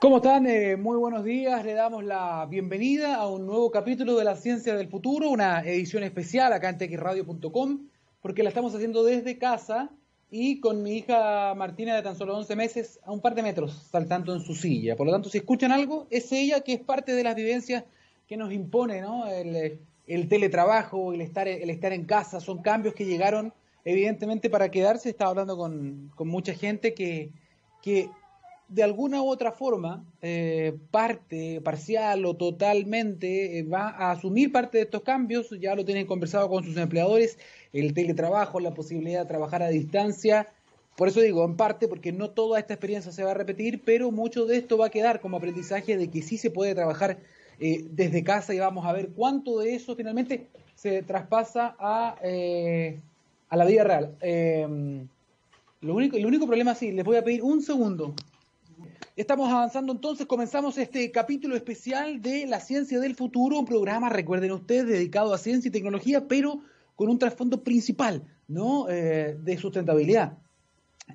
¿Cómo están? Eh, muy buenos días. Le damos la bienvenida a un nuevo capítulo de la Ciencia del Futuro, una edición especial acá en texradio.com, porque la estamos haciendo desde casa y con mi hija Martina de tan solo 11 meses a un par de metros saltando en su silla. Por lo tanto, si escuchan algo, es ella que es parte de las vivencias que nos impone ¿no? el, teletrabajo, el estar, el estar en casa. Son cambios que llegaron evidentemente para quedarse. Estaba hablando con, con mucha gente que, que de alguna u otra forma, eh, parte, parcial o totalmente, eh, va a asumir parte de estos cambios, ya lo tienen conversado con sus empleadores, el teletrabajo, la posibilidad de trabajar a distancia. Por eso digo, en parte, porque no toda esta experiencia se va a repetir, pero mucho de esto va a quedar como aprendizaje de que sí se puede trabajar eh, desde casa y vamos a ver cuánto de eso finalmente se traspasa a, a la vida real. lo único, el único problema, sí, les voy a pedir un segundo. Estamos avanzando entonces, comenzamos este capítulo especial de La Ciencia del Futuro, un programa, recuerden ustedes, dedicado a ciencia y tecnología, pero con un trasfondo principal, ¿no? Eh, de sustentabilidad.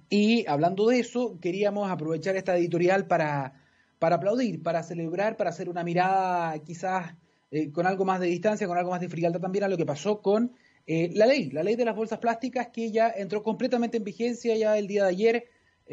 Y hablando de eso, queríamos aprovechar esta editorial para, para aplaudir, para celebrar, para hacer una mirada quizás eh, con algo más de distancia, con algo más de frialdad también a lo que pasó con eh, la ley, la ley de las bolsas plásticas que ya entró completamente en vigencia ya el día de ayer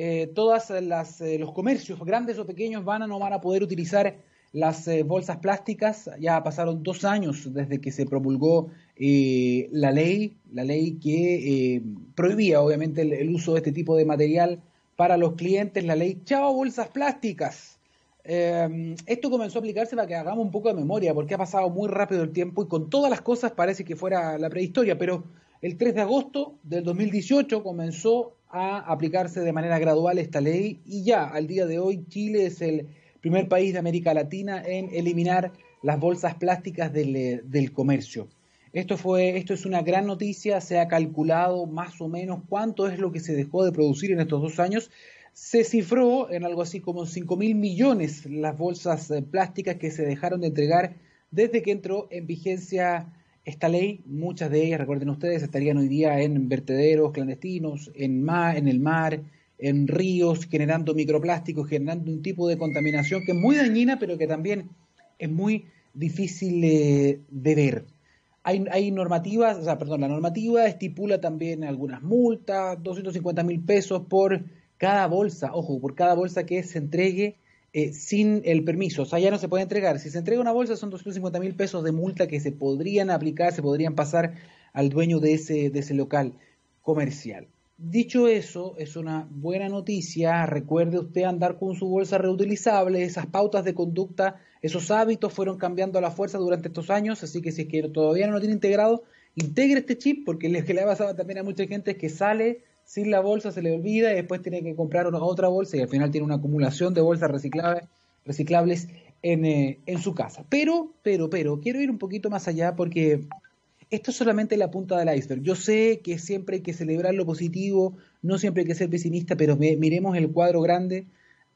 eh, todos eh, los comercios, grandes o pequeños, van a no van a poder utilizar las eh, bolsas plásticas. Ya pasaron dos años desde que se promulgó la ley, la ley que prohibía obviamente el, uso de este tipo de material para los clientes, la ley Chao Bolsas Plásticas. esto comenzó a aplicarse para que hagamos un poco de memoria, porque ha pasado muy rápido el tiempo y con todas las cosas parece que fuera la prehistoria, pero el 3 de agosto del 2018 comenzó a aplicarse de manera gradual esta ley y ya al día de hoy Chile es el primer país de América Latina en eliminar las bolsas plásticas del, eh, del, comercio. Esto, fue, esto es una gran noticia, se ha calculado más o menos cuánto es lo que se dejó de producir en estos dos años. Se cifró en algo así como 5 mil millones las bolsas eh, plásticas que se dejaron de entregar desde que entró en vigencia esta ley, muchas de ellas, recuerden ustedes, estarían hoy día en vertederos clandestinos, en, mar, en el mar, en ríos, generando microplásticos, generando un tipo de contaminación que es muy dañina, pero que también es muy difícil de ver. Hay, hay, normativas, o sea, perdón, la normativa estipula también algunas multas, 250 mil pesos por cada bolsa, ojo, por cada bolsa que se entregue eh, sin el permiso. O sea, ya no se puede entregar. Si se entrega una bolsa son 250 mil pesos de multa que se podrían aplicar, se podrían pasar al dueño de ese, de ese local comercial. Dicho eso, es una buena noticia. Recuerde usted andar con su bolsa reutilizable. Esas pautas de conducta, esos hábitos fueron cambiando a la fuerza durante estos años. Así que si es que todavía no lo tiene integrado, integre este chip, porque lo que le ha pasado también a mucha gente es que sale sin la bolsa se le olvida y después tiene que comprar otra bolsa y al final tiene una acumulación de bolsas reciclables, reciclables en, eh, en su casa. Pero, pero, pero, quiero ir un poquito más allá porque esto es solamente la punta del iceberg. Yo sé que siempre hay que celebrar lo positivo, no siempre hay que ser pesimista, pero miremos el cuadro grande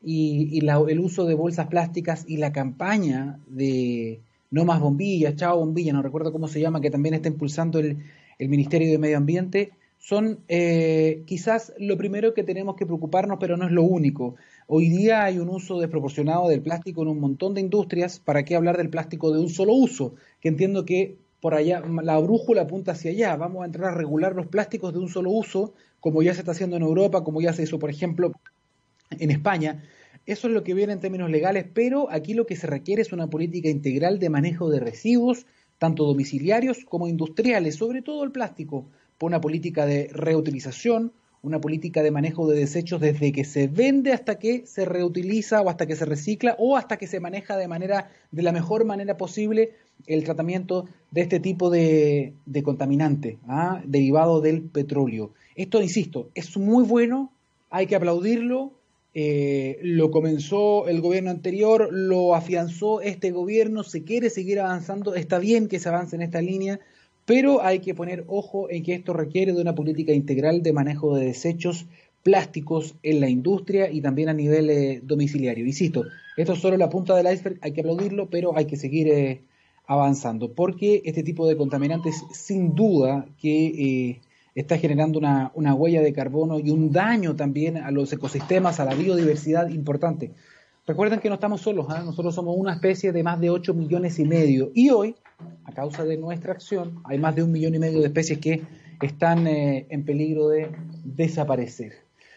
y, el uso de bolsas plásticas y la campaña de no más bombillas, chao bombilla, no recuerdo cómo se llama, que también está impulsando el Ministerio de Medio Ambiente son eh, quizás lo primero que tenemos que preocuparnos, pero no es lo único. Hoy día hay un uso desproporcionado del plástico en un montón de industrias. ¿Para qué hablar del plástico de un solo uso? Que entiendo que por allá la brújula apunta hacia allá. Vamos a entrar a regular los plásticos de un solo uso, como ya se está haciendo en Europa, como ya se hizo, por ejemplo, en España. Eso es lo que viene en términos legales, pero aquí lo que se requiere es una política integral de manejo de residuos, tanto domiciliarios como industriales, sobre todo el plástico por una política de reutilización, una política de manejo de desechos desde que se vende hasta que se reutiliza o hasta que se recicla o hasta que se maneja de manera de la mejor manera posible el tratamiento de este tipo de, contaminante ¿ah? derivado del petróleo. Esto, insisto, es muy bueno, hay que aplaudirlo, eh, lo comenzó el gobierno anterior, lo afianzó este gobierno, se quiere seguir avanzando, está bien que se avance en esta línea, pero hay que poner ojo en que esto requiere de una política integral de manejo de desechos plásticos en la industria y también a nivel eh, domiciliario. Insisto, esto es solo la punta del iceberg, hay que aplaudirlo, pero hay que seguir eh, avanzando, porque este tipo de contaminantes sin duda que eh, está generando una, una, huella de carbono y un daño también a los ecosistemas, a la biodiversidad importante. Recuerden que no estamos solos, ¿ah? nosotros somos una especie de más de 8 millones y medio. Y hoy, a causa de nuestra acción, hay más de un millón y medio de especies que están eh, en peligro de desaparecer.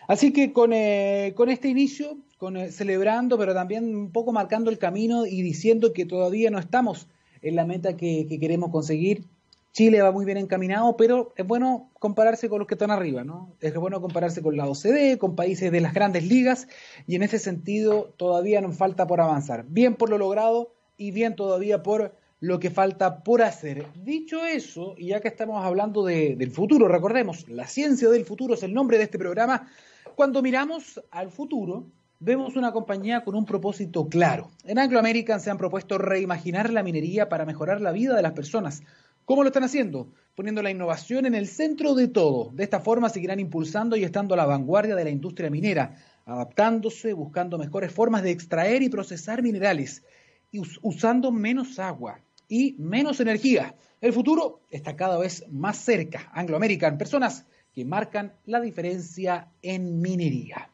Así que con, eh, con este inicio, con, eh, celebrando, pero también un poco marcando el camino y diciendo que todavía no estamos en la meta que, que queremos conseguir, Chile va muy bien encaminado, pero es bueno compararse con los que están arriba, ¿no? Es bueno compararse con la OCDE, con países de las grandes ligas, y en ese sentido todavía nos falta por avanzar. Bien por lo logrado y bien todavía por lo que falta por hacer. Dicho eso, y ya que estamos hablando del futuro, recordemos, la ciencia del futuro es el nombre de este programa, cuando miramos al futuro, vemos una compañía con un propósito claro. En Anglo American se han propuesto reimaginar la minería para mejorar la vida de las personas ¿Cómo lo están haciendo? Poniendo la innovación en el centro de todo. De esta forma seguirán impulsando y estando a la vanguardia de la industria minera, adaptándose, buscando mejores formas de extraer y procesar minerales, y usando menos agua y menos energía. El futuro está cada vez más cerca. Anglo American, personas que marcan la diferencia en minería.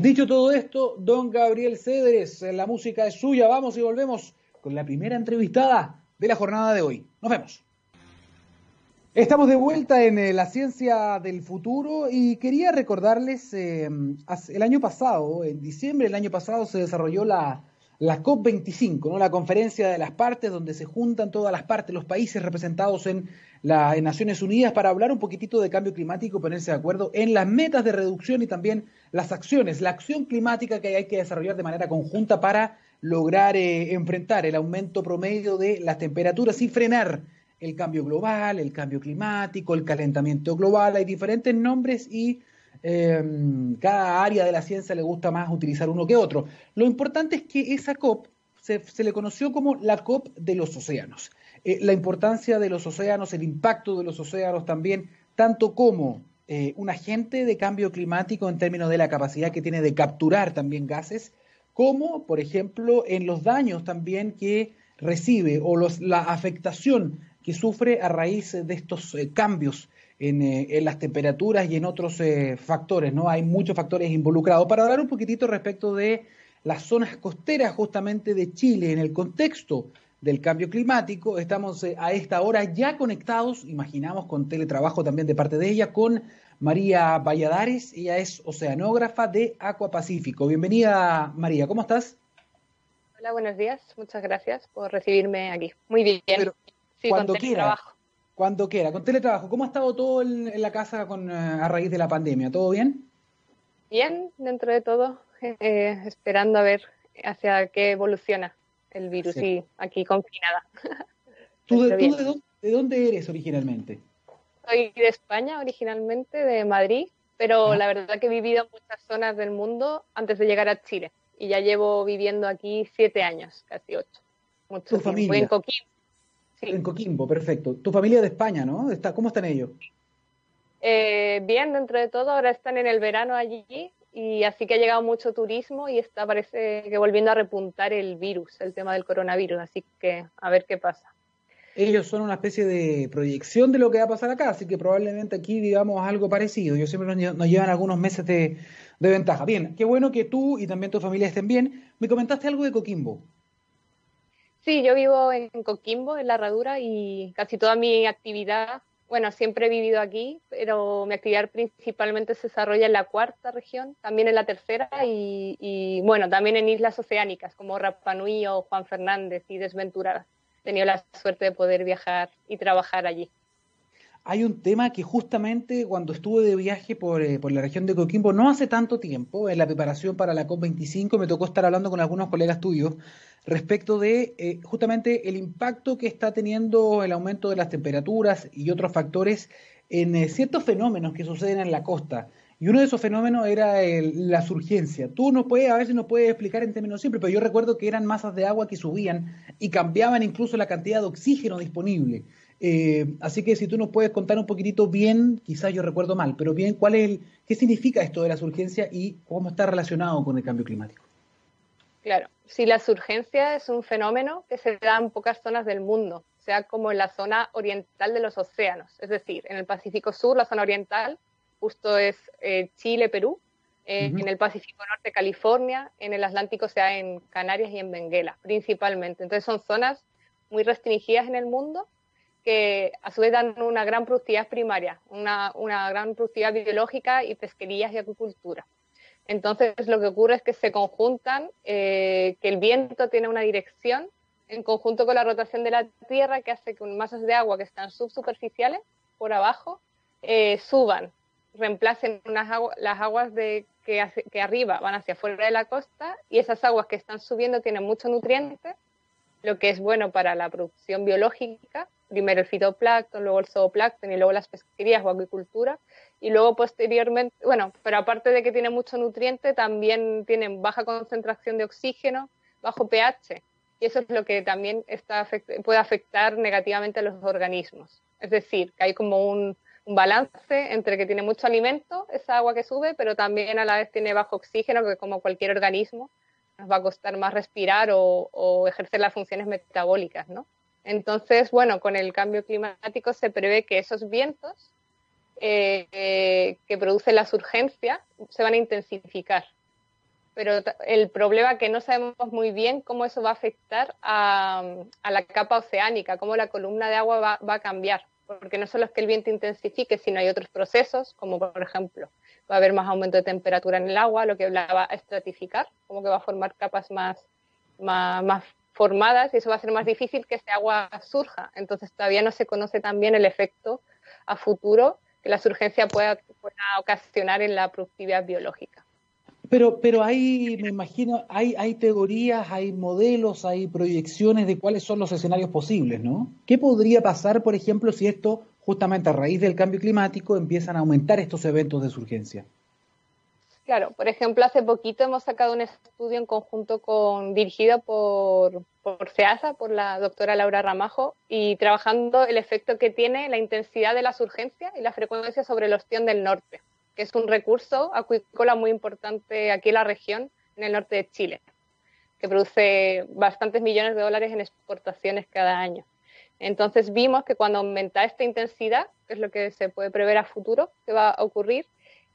Dicho todo esto, don Gabriel Cedres, la música es suya. Vamos y volvemos con la primera entrevistada de la jornada de hoy. Nos vemos. Estamos de vuelta en eh, la ciencia del futuro y quería recordarles, eh, el año pasado, en diciembre del año pasado, se desarrolló la, la COP25, ¿no? la conferencia de las partes, donde se juntan todas las partes, los países representados en, las Naciones Unidas, para hablar un poquitito de cambio climático, ponerse de acuerdo en las metas de reducción y también las acciones, la acción climática que hay que desarrollar de manera conjunta para lograr eh, enfrentar el aumento promedio de las temperaturas y frenar el cambio global, el cambio climático, el calentamiento global, hay diferentes nombres y em, cada área de la ciencia le gusta más utilizar uno que otro. Lo importante es que esa COP se, le conoció como la COP de los océanos. Eh, la importancia de los océanos, el impacto de los océanos también, tanto como eh, un agente de cambio climático en términos de la capacidad que tiene de capturar también gases, como, por ejemplo, en los daños también que recibe o los, la afectación que sufre a raíz de estos eh, cambios eh, en, las temperaturas y en otros eh, factores, ¿no? Hay muchos factores involucrados. Para hablar un poquitito respecto de las zonas costeras justamente de Chile en el contexto del cambio climático, estamos a esta hora ya conectados, imaginamos con teletrabajo también de parte de ella, con María Valladares, ella es oceanógrafa de Aqua Pacífico. Bienvenida María, ¿cómo estás? Hola, buenos días, muchas gracias por recibirme aquí. Muy bien cuando quiera. Cuando quiera, con teletrabajo. ¿Cómo ha estado todo en, la casa con, eh, a raíz de la pandemia? ¿Todo bien? Bien, dentro de todo, eh, esperando a ver hacia qué evoluciona el virus y aquí confinada. ¿Tú, de, dónde, eres originalmente? Soy de España originalmente, de Madrid, pero la verdad que he vivido en muchas zonas del mundo antes de llegar a Chile y ya llevo viviendo aquí siete años, casi ocho. Mucho ¿Tu familia? en Coquimbo. En Coquimbo, perfecto. Tu familia de España, ¿no? Está, ¿Cómo están ellos? Eh, bien, dentro de todo, ahora están en el verano allí y así que ha llegado mucho turismo y está parece que volviendo a repuntar el virus, el tema del coronavirus, así que a ver qué pasa. Ellos son una especie de proyección de lo que va a pasar acá, así que probablemente aquí digamos algo parecido. Yo siempre nos, llevan algunos meses de, de ventaja. Bien, qué bueno que tú y también tu familia estén bien. Me comentaste algo de Coquimbo. Sí, yo vivo en Coquimbo, en la Herradura, y casi toda mi actividad, bueno, siempre he vivido aquí, pero mi actividad principalmente se desarrolla en la cuarta región, también en la tercera y, bueno, también en islas oceánicas como Rapa Nui o Juan Fernández y Desventura. He tenido la suerte de poder viajar y trabajar allí hay un tema que justamente cuando estuve de viaje por, eh, por, la región de Coquimbo, no hace tanto tiempo, en la preparación para la COP25, me tocó estar hablando con algunos colegas tuyos respecto de eh, justamente el impacto que está teniendo el aumento de las temperaturas y otros factores en eh, ciertos fenómenos que suceden en la costa. Y uno de esos fenómenos era la surgencia. Tú no puedes, a ver si nos puedes explicar en términos simples, pero yo recuerdo que eran masas de agua que subían y cambiaban incluso la cantidad de oxígeno disponible. Eh, así que si tú nos puedes contar un poquitito bien, quizás yo recuerdo mal, pero bien, ¿cuál es el, qué significa esto de la surgencia y cómo está relacionado con el cambio climático? Claro, si la surgencia es un fenómeno que se da en pocas zonas del mundo, sea como en la zona oriental de los océanos, es decir, en el Pacífico Sur, la zona oriental, justo es eh, Chile, Perú, en el Pacífico Norte, California, en el Atlántico se da en Canarias y en Benguela, principalmente. Entonces son zonas muy restringidas en el mundo que a su vez dan una gran productividad primaria, una, una gran productividad biológica y pesquerías y acuicultura. Entonces lo que ocurre es que se conjuntan, eh, que el viento tiene una dirección en conjunto con la rotación de la Tierra que hace que masas de agua que están subsuperficiales por abajo eh, suban, reemplacen unas las aguas de, que, que arriba van hacia afuera de la costa y esas aguas que están subiendo tienen mucho nutriente, lo que es bueno para la producción biológica, primero el fitoplancton, luego el zooplancton y luego las pesquerías o acuicultura, y luego posteriormente, bueno, pero aparte de que tiene mucho nutriente, también tienen baja concentración de oxígeno, bajo pH, y eso es lo que también está, puede afectar negativamente a los organismos. Es decir, que hay como un, balance entre que tiene mucho alimento, esa agua que sube, pero también a la vez tiene bajo oxígeno, que como cualquier organismo nos va a costar más respirar o, ejercer las funciones metabólicas, ¿no? Entonces, bueno, con el cambio climático se prevé que esos vientos eh, que producen las urgencias se van a intensificar. Pero el problema es que no sabemos muy bien cómo eso va a afectar a, la capa oceánica, cómo la columna de agua va, a cambiar, porque no solo es que el viento intensifique, sino hay otros procesos, como por ejemplo, va a haber más aumento de temperatura en el agua, lo que la va a estratificar, como que va a formar capas más, más, formadas y eso va a ser más difícil que ese agua surja. Entonces todavía no se conoce también el efecto a futuro que la surgencia pueda ocasionar en la productividad biológica. Pero, pero hay, me imagino, hay, hay teorías, hay modelos, hay proyecciones de cuáles son los escenarios posibles, ¿no? ¿Qué podría pasar, por ejemplo, si esto, justamente a raíz del cambio climático, empiezan a aumentar estos eventos de surgencia? Claro, por ejemplo, hace poquito hemos sacado un estudio en conjunto con, dirigido por, por SEASA, por la doctora Laura Ramajo, y trabajando el efecto que tiene la intensidad de las urgencias y la frecuencia sobre el ostión del norte que es un recurso acuícola muy importante aquí en la región, en el norte de Chile, que produce bastantes millones de dólares en exportaciones cada año. Entonces vimos que cuando aumenta esta intensidad, que es lo que se puede prever a futuro que va a ocurrir,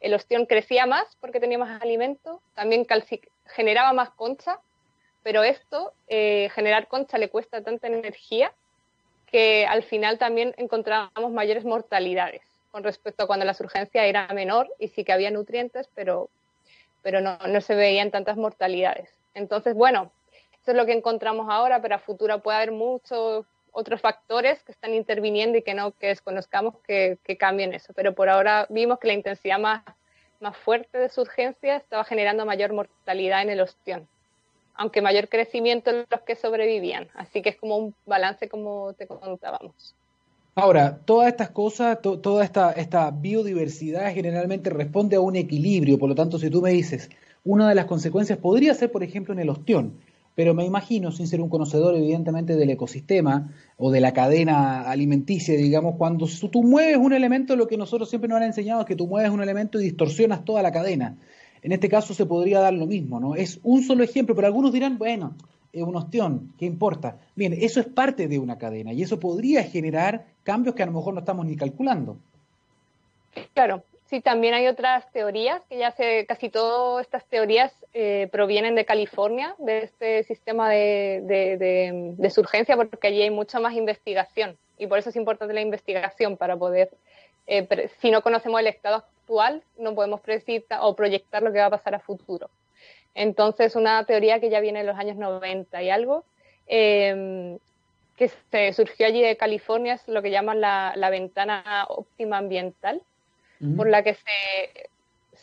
el ostión crecía más porque tenía más alimento, también generaba más concha, pero esto, eh, generar concha le cuesta tanta energía que al final también encontrábamos mayores mortalidades con respecto a cuando la surgencia era menor y sí que había nutrientes, pero, pero no, no se veían tantas mortalidades. Entonces, bueno, eso es lo que encontramos ahora, pero a futuro puede haber muchos otros factores que están interviniendo y que no que desconozcamos que, que, cambien eso. Pero por ahora vimos que la intensidad más, más fuerte de surgencia estaba generando mayor mortalidad en el ostión, aunque mayor crecimiento en los que sobrevivían. Así que es como un balance como te contábamos. Ahora, todas estas cosas, toda esta, esta biodiversidad generalmente responde a un equilibrio, por lo tanto, si tú me dices, una de las consecuencias podría ser, por ejemplo, en el ostión, pero me imagino, sin ser un conocedor evidentemente del ecosistema o de la cadena alimenticia, digamos, cuando tú mueves un elemento, lo que nosotros siempre nos han enseñado es que tú mueves un elemento y distorsionas toda la cadena. En este caso se podría dar lo mismo, ¿no? Es un solo ejemplo, pero algunos dirán, bueno, es un ostión, ¿qué importa? Bien, eso es parte de una cadena y eso podría generar cambios que a lo mejor no estamos ni calculando. Claro, sí, también hay otras teorías, que ya sé, casi todas estas teorías eh, provienen de California, de este sistema de, de, surgencia, porque allí hay mucha más investigación y por eso es importante la investigación para poder, eh, si no conocemos el estado actual, no podemos predecir o proyectar lo que va a pasar a futuro. Entonces, una teoría que ya viene en los años 90 y algo, em, que se surgió allí de California, es lo que llaman la, ventana óptima ambiental, por la que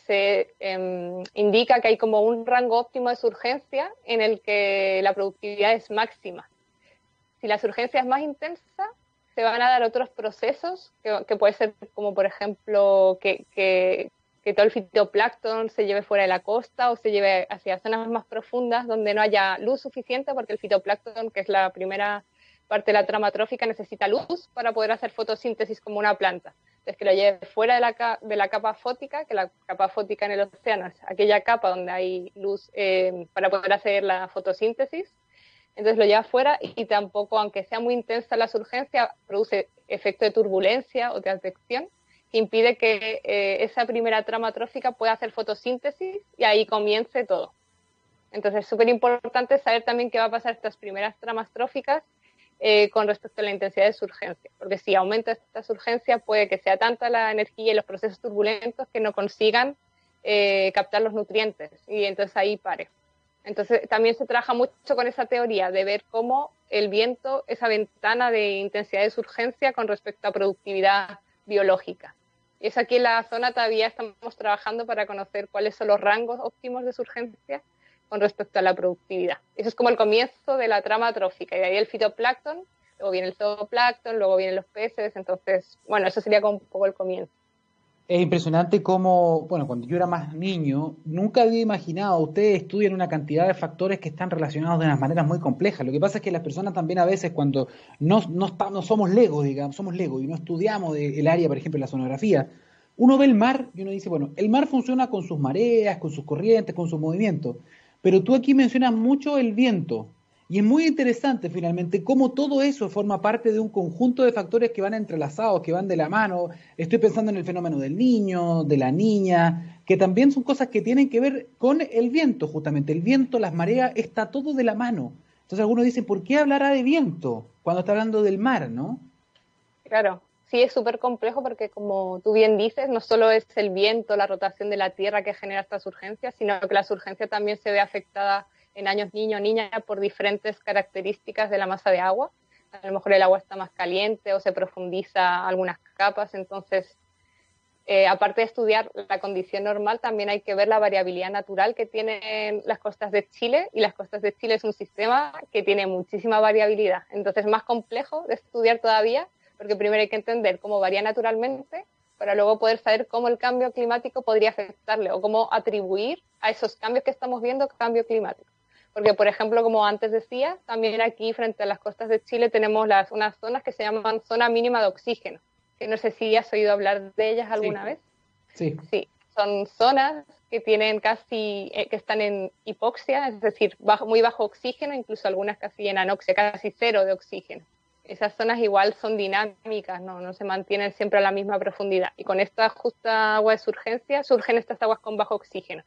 se, em, indica que hay como un rango óptimo de surgencia en el que la productividad es máxima. Si la surgencia es más intensa, se van a dar otros procesos, que, que puede ser como por ejemplo que, que, que todo el fitoplancton se lleve fuera de la costa o se lleve hacia zonas más profundas donde no haya luz suficiente, porque el fitoplancton, que es la primera parte de la trama trófica, necesita luz para poder hacer fotosíntesis como una planta. Entonces, que lo lleve fuera de la, de la capa fótica, que la capa fótica en el océano es aquella capa donde hay luz eh, para poder hacer la fotosíntesis. Entonces lo lleva fuera y tampoco, aunque sea muy intensa la surgencia, produce efecto de turbulencia o de advección que impide que eh, esa primera trama trófica pueda hacer fotosíntesis y ahí comience todo. Entonces es súper importante saber también qué va a pasar estas primeras tramas tróficas eh, con respecto a la intensidad de surgencia, porque si aumenta esta surgencia puede que sea tanta la energía y los procesos turbulentos que no consigan eh, captar los nutrientes y entonces ahí pare. Entonces también se trabaja mucho con esa teoría de ver cómo el viento, esa ventana de intensidad de surgencia con respecto a productividad biológica. Y es aquí en la zona todavía estamos trabajando para conocer cuáles son los rangos óptimos de surgencia con respecto a la productividad. Eso es como el comienzo de la trama trófica, y de ahí el fitoplancton, luego viene el zooplancton, luego vienen los peces, entonces, bueno, eso sería como un poco el comienzo. Es impresionante cómo, bueno, cuando yo era más niño, nunca había imaginado, ustedes estudian una cantidad de factores que están relacionados de unas maneras muy complejas. Lo que pasa es que las personas también a veces cuando no, no, no somos legos, digamos, somos legos y no estudiamos el área, por ejemplo, la sonografía, uno ve el mar y uno dice, bueno, el mar funciona con sus mareas, con sus corrientes, con sus movimientos. Pero tú aquí mencionas mucho el viento. Y es muy interesante finalmente cómo todo eso forma parte de un conjunto de factores que van entrelazados, que van de la mano. Estoy pensando en el fenómeno del niño, de la niña, que también son cosas que tienen que ver con el viento, justamente. El viento, las mareas, está todo de la mano. Entonces algunos dicen, ¿por qué hablará de viento cuando está hablando del mar, no? Claro, sí es súper complejo porque, como tú bien dices, no solo es el viento, la rotación de la Tierra que genera estas urgencias, sino que la surgencia también se ve afectada en años niño o niña por diferentes características de la masa de agua. A lo mejor el agua está más caliente o se profundiza algunas capas, entonces, eh, aparte de estudiar la condición normal, también hay que ver la variabilidad natural que tienen las costas de Chile y las costas de Chile es un sistema que tiene muchísima variabilidad. Entonces, es más complejo de estudiar todavía porque primero hay que entender cómo varía naturalmente para luego poder saber cómo el cambio climático podría afectarle o cómo atribuir a esos cambios que estamos viendo cambio climático. Porque, por ejemplo, como antes decía, también aquí frente a las costas de Chile tenemos las, unas zonas que se llaman zona mínima de oxígeno, que no sé si has oído hablar de ellas alguna vez. Sí. Sí, son zonas que tienen casi, eh, que están en hipoxia, es decir, bajo, muy bajo oxígeno, incluso algunas casi en anoxia, casi cero de oxígeno esas zonas igual son dinámicas, ¿no? no se mantienen siempre a la misma profundidad. Y con esta justa agua de surgencia surgen estas aguas con bajo oxígeno.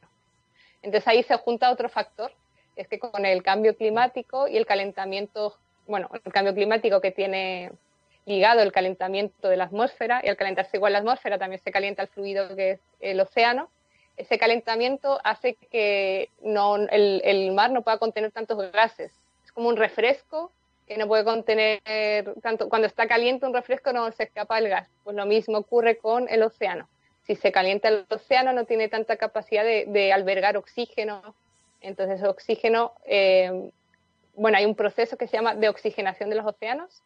Entonces ahí se junta otro factor, es que con el cambio climático y el calentamiento, bueno, el cambio climático que tiene ligado el calentamiento de la atmósfera, y al calentarse igual la atmósfera también se calienta el fluido que es el océano, ese calentamiento hace que no, el, el mar no pueda contener tantos gases. Es como un refresco que no puede contener tanto, cuando está caliente un refresco no se escapa el gas. Pues lo mismo ocurre con el océano. Si se calienta el océano no tiene tanta capacidad de, albergar oxígeno. Entonces oxígeno, eh, bueno, hay un proceso que se llama de oxigenación de los océanos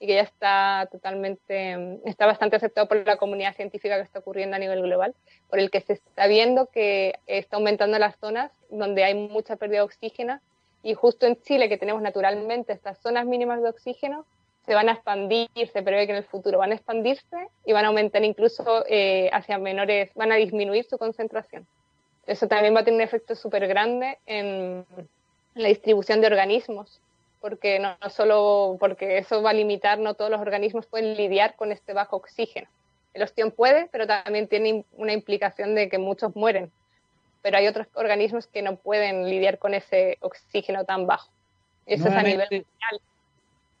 y que ya está totalmente, está bastante aceptado por la comunidad científica que está ocurriendo a nivel global, por el que se está viendo que está aumentando las zonas donde hay mucha pérdida de oxígeno y justo en Chile, que tenemos naturalmente estas zonas mínimas de oxígeno, se van a expandir, se prevé que en el futuro van a expandirse y van a aumentar incluso eh, hacia menores, van a disminuir su concentración. Eso también va a tener un efecto súper grande en la distribución de organismos, porque no, solo porque eso va a limitar, no todos los organismos pueden lidiar con este bajo oxígeno. El ostión puede, pero también tiene una implicación de que muchos mueren pero hay otros organismos que no pueden lidiar con ese oxígeno tan bajo. Eso es a nivel mundial.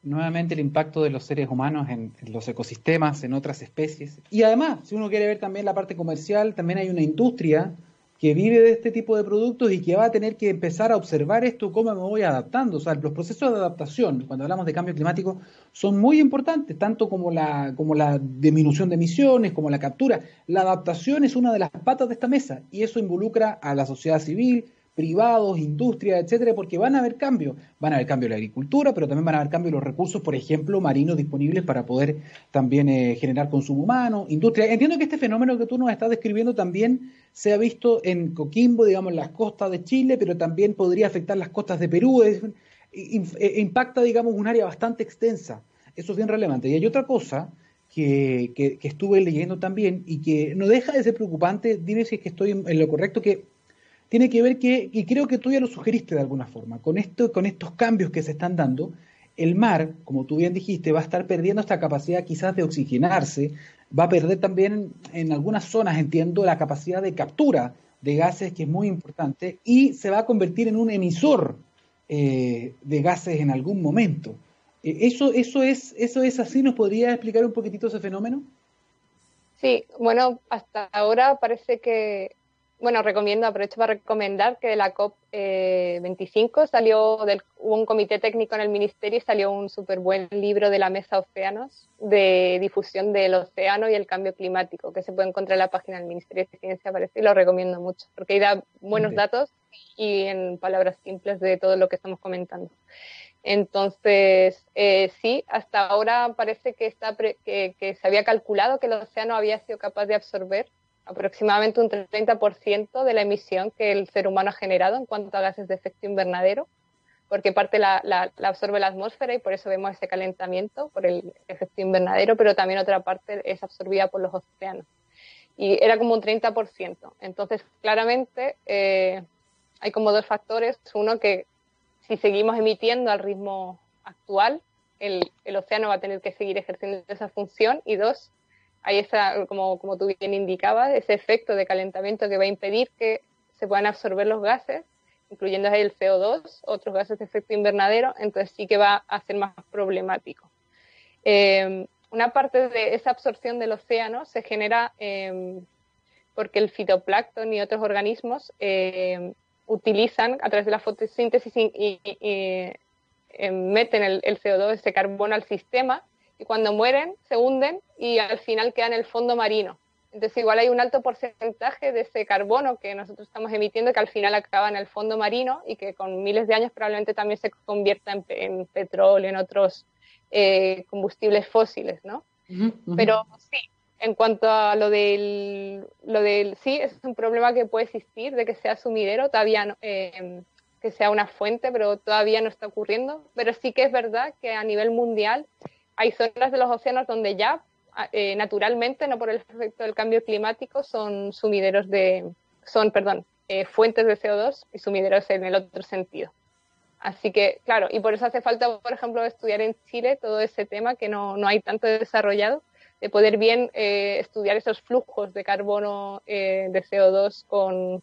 Nuevamente el impacto de los seres humanos en, los ecosistemas, en otras especies. Y además, si uno quiere ver también la parte comercial, también hay una industria que vive de este tipo de productos y que va a tener que empezar a observar esto, cómo me voy adaptando. O sea, los procesos de adaptación, cuando hablamos de cambio climático, son muy importantes, tanto como la, como la disminución de emisiones, como la captura. La adaptación es una de las patas de esta mesa y eso involucra a la sociedad civil, privados, industria, etcétera, porque van a haber cambios. Van a haber cambios en la agricultura, pero también van a haber cambios en los recursos, por ejemplo, marinos disponibles para poder también eh, generar consumo humano, industria. Entiendo que este fenómeno que tú nos estás describiendo también se ha visto en Coquimbo, digamos, en las costas de Chile, pero también podría afectar las costas de Perú. E, impacta, digamos, un área bastante extensa. Eso es bien relevante. Y hay otra cosa que, que, que, estuve leyendo también y que no deja de ser preocupante, dime si es que estoy en lo correcto, que tiene que ver que, y creo que tú ya lo sugeriste de alguna forma, con, esto, con estos cambios que se están dando, el mar, como tú bien dijiste, va a estar perdiendo esta capacidad quizás de oxigenarse, va a perder también en algunas zonas, entiendo, la capacidad de captura de gases, que es muy importante, y se va a convertir en un emisor eh, de gases en algún momento. Eh, ¿Eso, eso, es, ¿Eso es así? ¿Nos podría explicar un poquitito ese fenómeno? Sí, bueno, hasta ahora parece que, bueno, recomiendo, aprovecho para recomendar que de la COP25 eh, salió, del, hubo un comité técnico en el ministerio y salió un súper buen libro de la Mesa Océanos de difusión del océano y el cambio climático, que se puede encontrar en la página del Ministerio de Ciencia, parece, y lo recomiendo mucho, porque ahí da buenos datos y en palabras simples de todo lo que estamos comentando. Entonces, eh, sí, hasta ahora parece que, está que, se había calculado que el océano había sido capaz de absorber aproximadamente un 30% de la emisión que el ser humano ha generado en cuanto a gases de efecto invernadero, porque parte la, la, absorbe la atmósfera y por eso vemos ese calentamiento por el efecto invernadero, pero también otra parte es absorbida por los océanos. Y era como un 30%. Entonces, claramente, eh, hay como dos factores. Uno, que si seguimos emitiendo al ritmo actual, el, océano va a tener que seguir ejerciendo esa función. Y dos, hay esa, como, como tú bien indicabas, ese efecto de calentamiento que va a impedir que se puedan absorber los gases, incluyendo el CO2, otros gases de efecto invernadero, entonces sí que va a ser más problemático. Eh, una parte de esa absorción del océano se genera eh, porque el fitoplancton y otros organismos eh, utilizan a través de la fotosíntesis y, meten el, CO2, ese carbono al sistema y cuando mueren se hunden y al final queda en el fondo marino. Entonces igual hay un alto porcentaje de ese carbono que nosotros estamos emitiendo que al final acaba en el fondo marino y que con miles de años probablemente también se convierta en, petróleo, en otros eh, combustibles fósiles, ¿no? Pero sí, en cuanto a lo del, lo del, sí, es un problema que puede existir, de que sea sumidero, todavía no, eh, que sea una fuente, pero todavía no está ocurriendo. Pero sí que es verdad que a nivel mundial hay zonas de los océanos donde ya eh, naturalmente, no por el efecto del cambio climático, son sumideros de, son, perdón, eh, fuentes de CO2 y sumideros en el otro sentido. Así que, claro, y por eso hace falta, por ejemplo, estudiar en Chile todo ese tema que no, no hay tanto desarrollado de poder bien eh, estudiar esos flujos de carbono de CO2 con,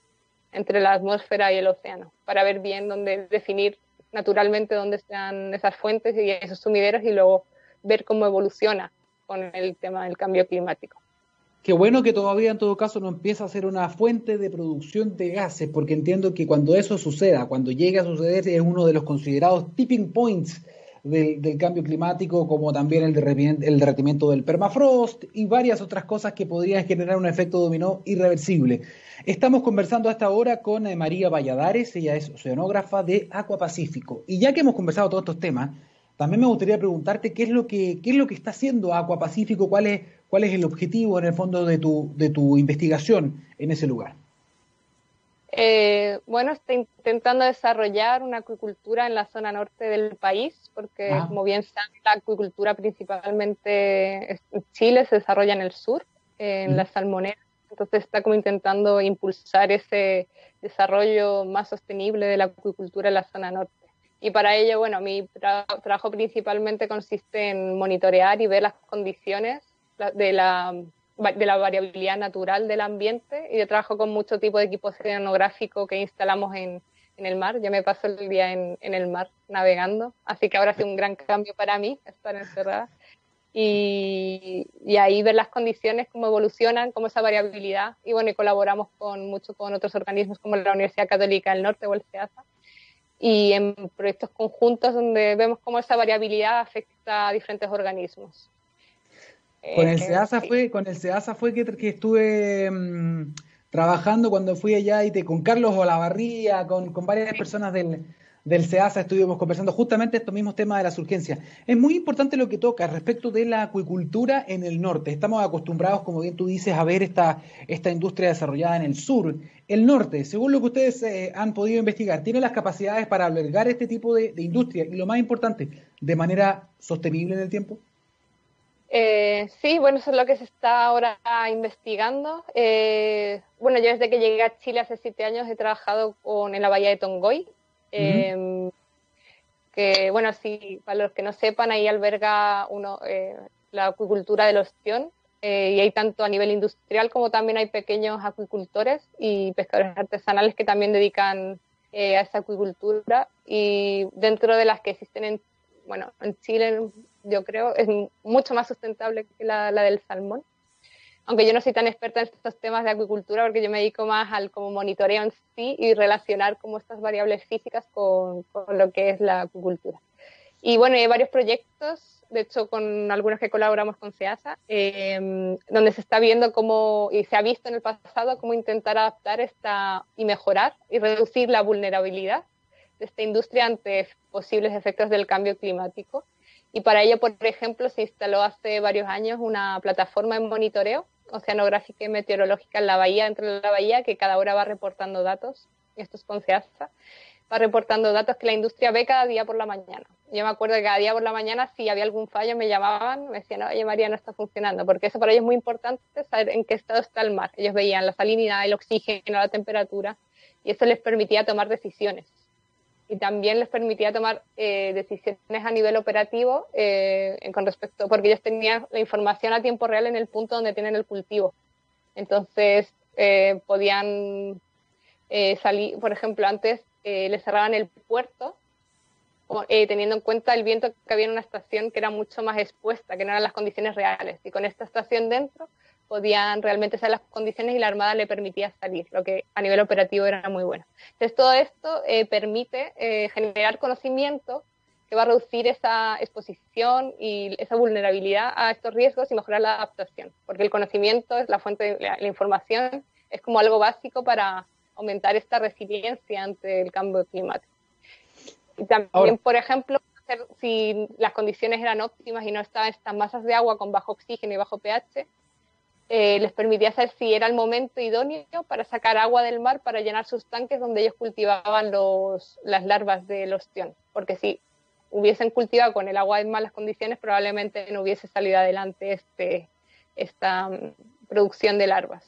entre la atmósfera y el océano, para ver bien dónde definir naturalmente dónde están esas fuentes y esos sumideros y luego ver cómo evoluciona con el tema del cambio climático. Qué bueno que todavía en todo caso no empieza a ser una fuente de producción de gases, porque entiendo que cuando eso suceda, cuando llegue a suceder, es uno de los considerados tipping points del, cambio climático, como también el, el derretimiento del permafrost y varias otras cosas que podrían generar un efecto dominó irreversible. Estamos conversando hasta ahora con eh, María Valladares, ella es oceanógrafa de Aqua Pacífico. Y ya que hemos conversado todos estos temas, también me gustaría preguntarte qué es lo que, qué es lo que está haciendo Aqua Pacífico, cuál es, cuál es el objetivo en el fondo de tu, de tu investigación en ese lugar. Eh, bueno, está intentando desarrollar una acuicultura en la zona norte del país, porque ah. como bien saben, la acuicultura principalmente en Chile se desarrolla en el sur, en la salmonera. Entonces está como intentando impulsar ese desarrollo más sostenible de la acuicultura en la zona norte. Y para ello, bueno, mi trabajo principalmente consiste en monitorear y ver las condiciones de la de la variabilidad natural del ambiente y yo trabajo con mucho tipo de equipo oceanográfico que instalamos en, en el mar. Yo me paso el día en, en, el mar navegando, así que ahora ha sido un gran cambio para mí estar encerrada. Y, y, ahí ver las condiciones, cómo evolucionan, cómo esa variabilidad. Y bueno, y colaboramos con mucho con otros organismos como la Universidad Católica del Norte o el CEASA. Y en proyectos conjuntos donde vemos cómo esa variabilidad afecta a diferentes organismos. Con el SEASA fue, con el SEASA fue que, que estuve mm, trabajando cuando fui allá y te, con Carlos Olavarría, con, con varias personas del, del SEASA estuvimos conversando justamente estos mismos temas de las urgencias. Es muy importante lo que toca respecto de la acuicultura en el norte. Estamos acostumbrados, como bien tú dices, a ver esta, esta industria desarrollada en el sur. El norte, según lo que ustedes eh, han podido investigar, tiene las capacidades para albergar este tipo de, industria y lo más importante, de manera sostenible en el tiempo. Eh, sí, bueno, eso es lo que se está ahora investigando. Eh, bueno, yo desde que llegué a Chile hace siete años he trabajado con, en la bahía de Tongoy, em, que, bueno, sí, para los que no sepan, ahí alberga uno, eh, la acuicultura del ostión, eh, y hay tanto a nivel industrial como también hay pequeños acuicultores y pescadores artesanales que también dedican eh, a esa acuicultura y dentro de las que existen en, bueno, en Chile yo creo es mucho más sustentable que la, del salmón. Aunque yo no soy tan experta en estos temas de acuicultura porque yo me dedico más al como monitoreo en sí y relacionar como estas variables físicas con, con lo que es la acuicultura. Y bueno, hay varios proyectos de hecho con algunos que colaboramos con SEASA, em, donde se está viendo cómo, y se ha visto en el pasado, cómo intentar adaptar esta y mejorar y reducir la vulnerabilidad de esta industria ante posibles efectos del cambio climático. Y para ello, por ejemplo, se instaló hace varios años una plataforma de monitoreo oceanográfica y meteorológica en la bahía, dentro de la bahía, que cada hora va reportando datos, esto es con SEASA, va reportando datos que la industria ve cada día por la mañana. Yo me acuerdo que cada día por la mañana, si había algún fallo, me llamaban, me decían, oye María, no está funcionando, porque eso para ellos es muy importante saber en qué estado está el mar. Ellos veían la salinidad, el oxígeno, la temperatura, y eso les permitía tomar decisiones. Y también les permitía tomar eh, decisiones a nivel operativo eh, con respecto, porque ellos tenían la información a tiempo real en el punto donde tienen el cultivo. Entonces, eh, podían salir, por ejemplo, antes les cerraban el puerto teniendo en cuenta el viento que había en una estación que era mucho más expuesta, que no eran las condiciones reales. Y con esta estación dentro podían realmente ser las condiciones y la Armada le permitía salir, lo que a nivel operativo era muy bueno. Entonces todo esto eh, permite eh, generar conocimiento que va a reducir esa exposición y esa vulnerabilidad a estos riesgos y mejorar la adaptación, porque el conocimiento es la fuente de la información, es como algo básico para aumentar esta resiliencia ante el cambio climático. Y también, por ejemplo, si las condiciones eran óptimas y no estaban estas masas de agua con bajo oxígeno y bajo pH, eh, les permitía saber si era el momento idóneo para sacar agua del mar para llenar sus tanques donde ellos cultivaban los, las larvas del ostión. Porque si hubiesen cultivado con el agua en malas condiciones, probablemente no hubiese salido adelante este, esta mm, producción de larvas.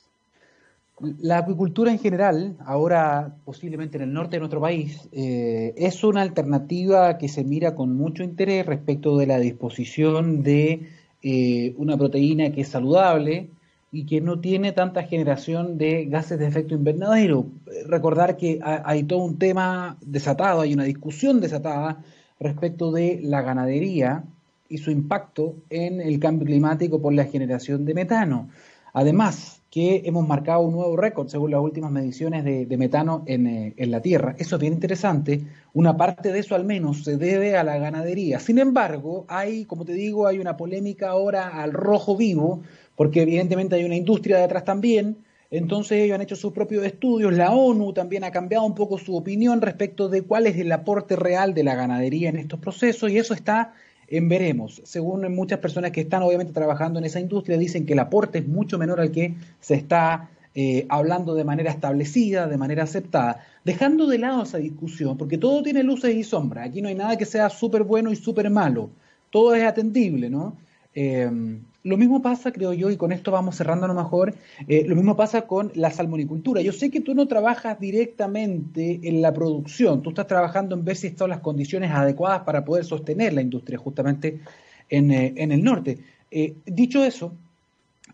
La acuicultura en general, ahora posiblemente en el norte de nuestro país, eh, es una alternativa que se mira con mucho interés respecto de la disposición de eh, una proteína que es saludable y que no tiene tanta generación de gases de efecto invernadero. Recordar que hay todo un tema desatado, hay una discusión desatada respecto de la ganadería y su impacto en el cambio climático por la generación de metano. Además, que hemos marcado un nuevo récord según las últimas mediciones de, metano eh, en, la Tierra. Eso es bien interesante. Una parte de eso al menos se debe a la ganadería. Sin embargo, hay, como te digo, hay una polémica ahora al rojo vivo, porque evidentemente hay una industria detrás también. Entonces ellos han hecho sus propios estudios. La ONU también ha cambiado un poco su opinión respecto de cuál es el aporte real de la ganadería en estos procesos y eso está en veremos. Según muchas personas que están obviamente trabajando en esa industria, dicen que el aporte es mucho menor al que se está eh, hablando de manera establecida, de manera aceptada, dejando de lado esa discusión, porque todo tiene luces y sombras. Aquí no hay nada que sea súper bueno y súper malo. Todo es atendible, ¿no? Eh, lo mismo pasa, creo yo, y con esto vamos cerrando a lo mejor, eh, lo mismo pasa con la salmonicultura. Yo sé que tú no trabajas directamente en la producción, tú estás trabajando en ver si están las condiciones adecuadas para poder sostener la industria justamente en, eh, el norte. Eh, dicho eso,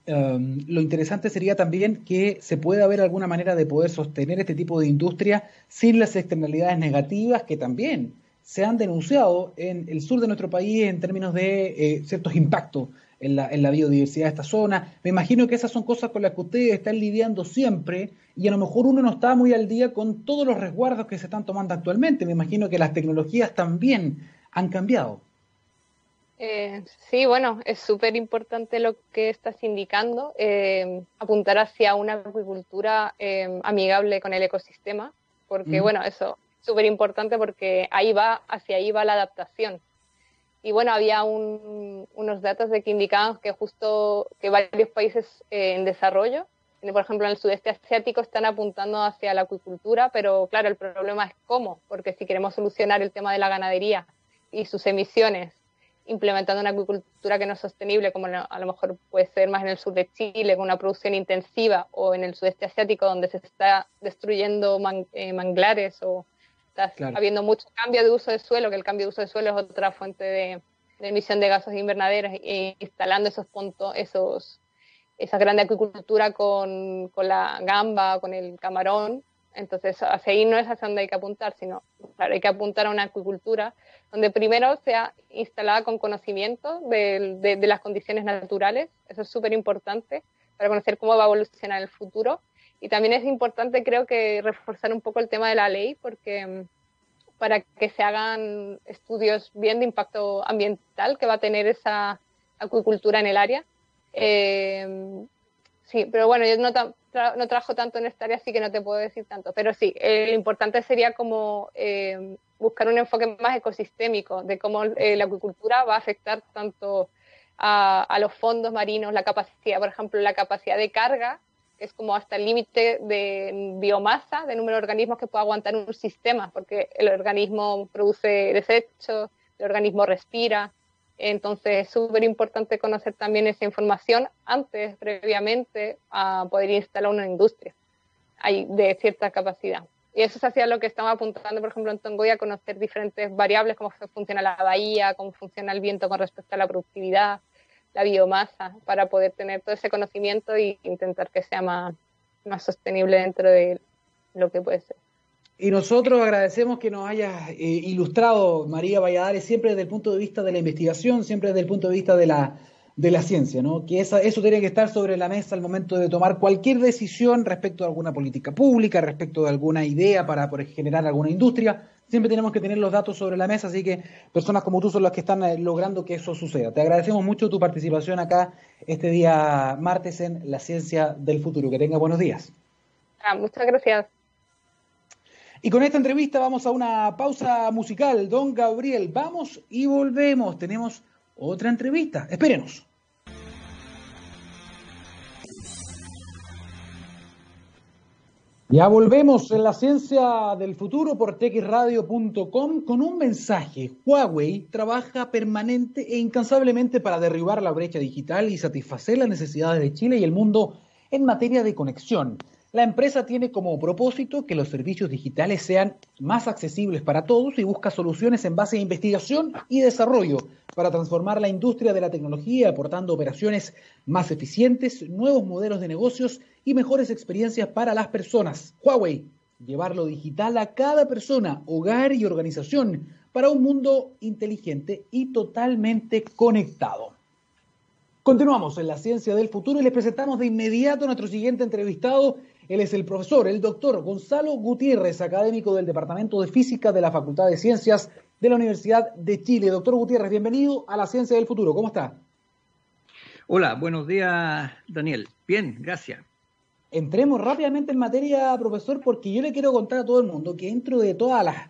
um, lo interesante sería también que se pueda ver alguna manera de poder sostener este tipo de industria sin las externalidades negativas que también se han denunciado en el sur de nuestro país en términos de ciertos impactos en la, en la biodiversidad de esta zona. Me imagino que esas son cosas con las que ustedes están lidiando siempre y a lo mejor uno no está muy al día con todos los resguardos que se están tomando actualmente. Me imagino que las tecnologías también han cambiado. Eh, sí, bueno, es súper importante lo que estás indicando, eh, apuntar hacia una agricultura eh, amigable con el ecosistema, porque bueno, eso es súper importante porque ahí va, hacia ahí va la adaptación. Y bueno, había unos datos de que indicaban que justo que varios países eh, en desarrollo, por ejemplo en el sudeste asiático, están apuntando hacia la acuicultura, pero claro, el problema es cómo, porque si queremos solucionar el tema de la ganadería y sus emisiones, implementando una acuicultura que no es sostenible, como a lo mejor puede ser más en el sur de Chile, con una producción intensiva, o en el sudeste asiático, donde se está destruyendo eh, manglares o está habiendo mucho cambio de uso de suelo, que el cambio de uso de suelo es otra fuente de, emisión de gases invernaderos, e instalando esos puntos, esos, esa grande acuicultura con, con la gamba, con el camarón, entonces, hacia ahí no es hacia donde hay que apuntar, sino, claro, hay que apuntar a una acuicultura donde primero sea instalada con conocimiento de, de, las condiciones naturales, eso es súper importante para conocer cómo va a evolucionar el futuro. Y también es importante, creo que, reforzar un poco el tema de la ley, porque mm, para que se hagan estudios bien de impacto ambiental que va a tener esa acuicultura en el área. Eh, sí, pero bueno, yo no, no trabajo tanto en esta área, así que no te puedo decir tanto. Pero sí, eh, lo importante sería como eh, buscar un enfoque más ecosistémico de cómo eh, la acuicultura va a afectar tanto a, los fondos marinos, la capacidad, por ejemplo, la capacidad de carga, es como hasta el límite de biomasa, de número de organismos que pueda aguantar un sistema, porque el organismo produce desechos, el organismo respira, entonces es súper importante conocer también esa información antes, previamente, a poder instalar una industria de cierta capacidad. Y eso es hacia lo que estamos apuntando, por ejemplo, en Tongoy, conocer diferentes variables, cómo funciona la bahía, cómo funciona el viento con respecto a la productividad, la biomasa, para poder tener todo ese conocimiento e intentar que sea más, más sostenible dentro de lo que puede ser. Y nosotros agradecemos que nos hayas eh, ilustrado, María Valladares, siempre desde el punto de vista de la investigación, siempre desde el punto de vista de la, de la ciencia, ¿no? Que eso tiene que estar sobre la mesa al momento de tomar cualquier decisión respecto a alguna política pública, respecto de alguna idea para generar alguna industria. Siempre tenemos que tener los datos sobre la mesa, así que personas como tú son las que están eh, logrando que eso suceda. Te agradecemos mucho tu participación acá este día martes en La Ciencia del Futuro. Que tenga buenos días. Ah, muchas gracias. Y con esta entrevista vamos a una pausa musical. Don Gabriel, vamos y volvemos. Tenemos otra entrevista. Espérenos. Ya volvemos en la ciencia del futuro por texradio.com con un mensaje. Huawei trabaja permanente e incansablemente para derribar la brecha digital y satisfacer las necesidades de Chile y el mundo en materia de conexión. La empresa tiene como propósito que los servicios digitales sean más accesibles para todos y busca soluciones en base a investigación y desarrollo para transformar la industria de la tecnología, aportando operaciones más eficientes, nuevos modelos de negocios y mejores experiencias para las personas. Huawei, llevar lo digital a cada persona, hogar y organización para un mundo inteligente y totalmente conectado. Continuamos en la ciencia del futuro y les presentamos de inmediato a nuestro siguiente entrevistado, él es el profesor, el doctor Gonzalo Gutiérrez, académico del Departamento de Física de la Facultad de Ciencias de la Universidad de Chile. Doctor Gutiérrez, bienvenido a la Ciencia del Futuro. ¿Cómo está? Hola, buenos días, Daniel. Bien, gracias. Entremos rápidamente en materia, profesor, porque yo le quiero contar a todo el mundo que dentro de todas las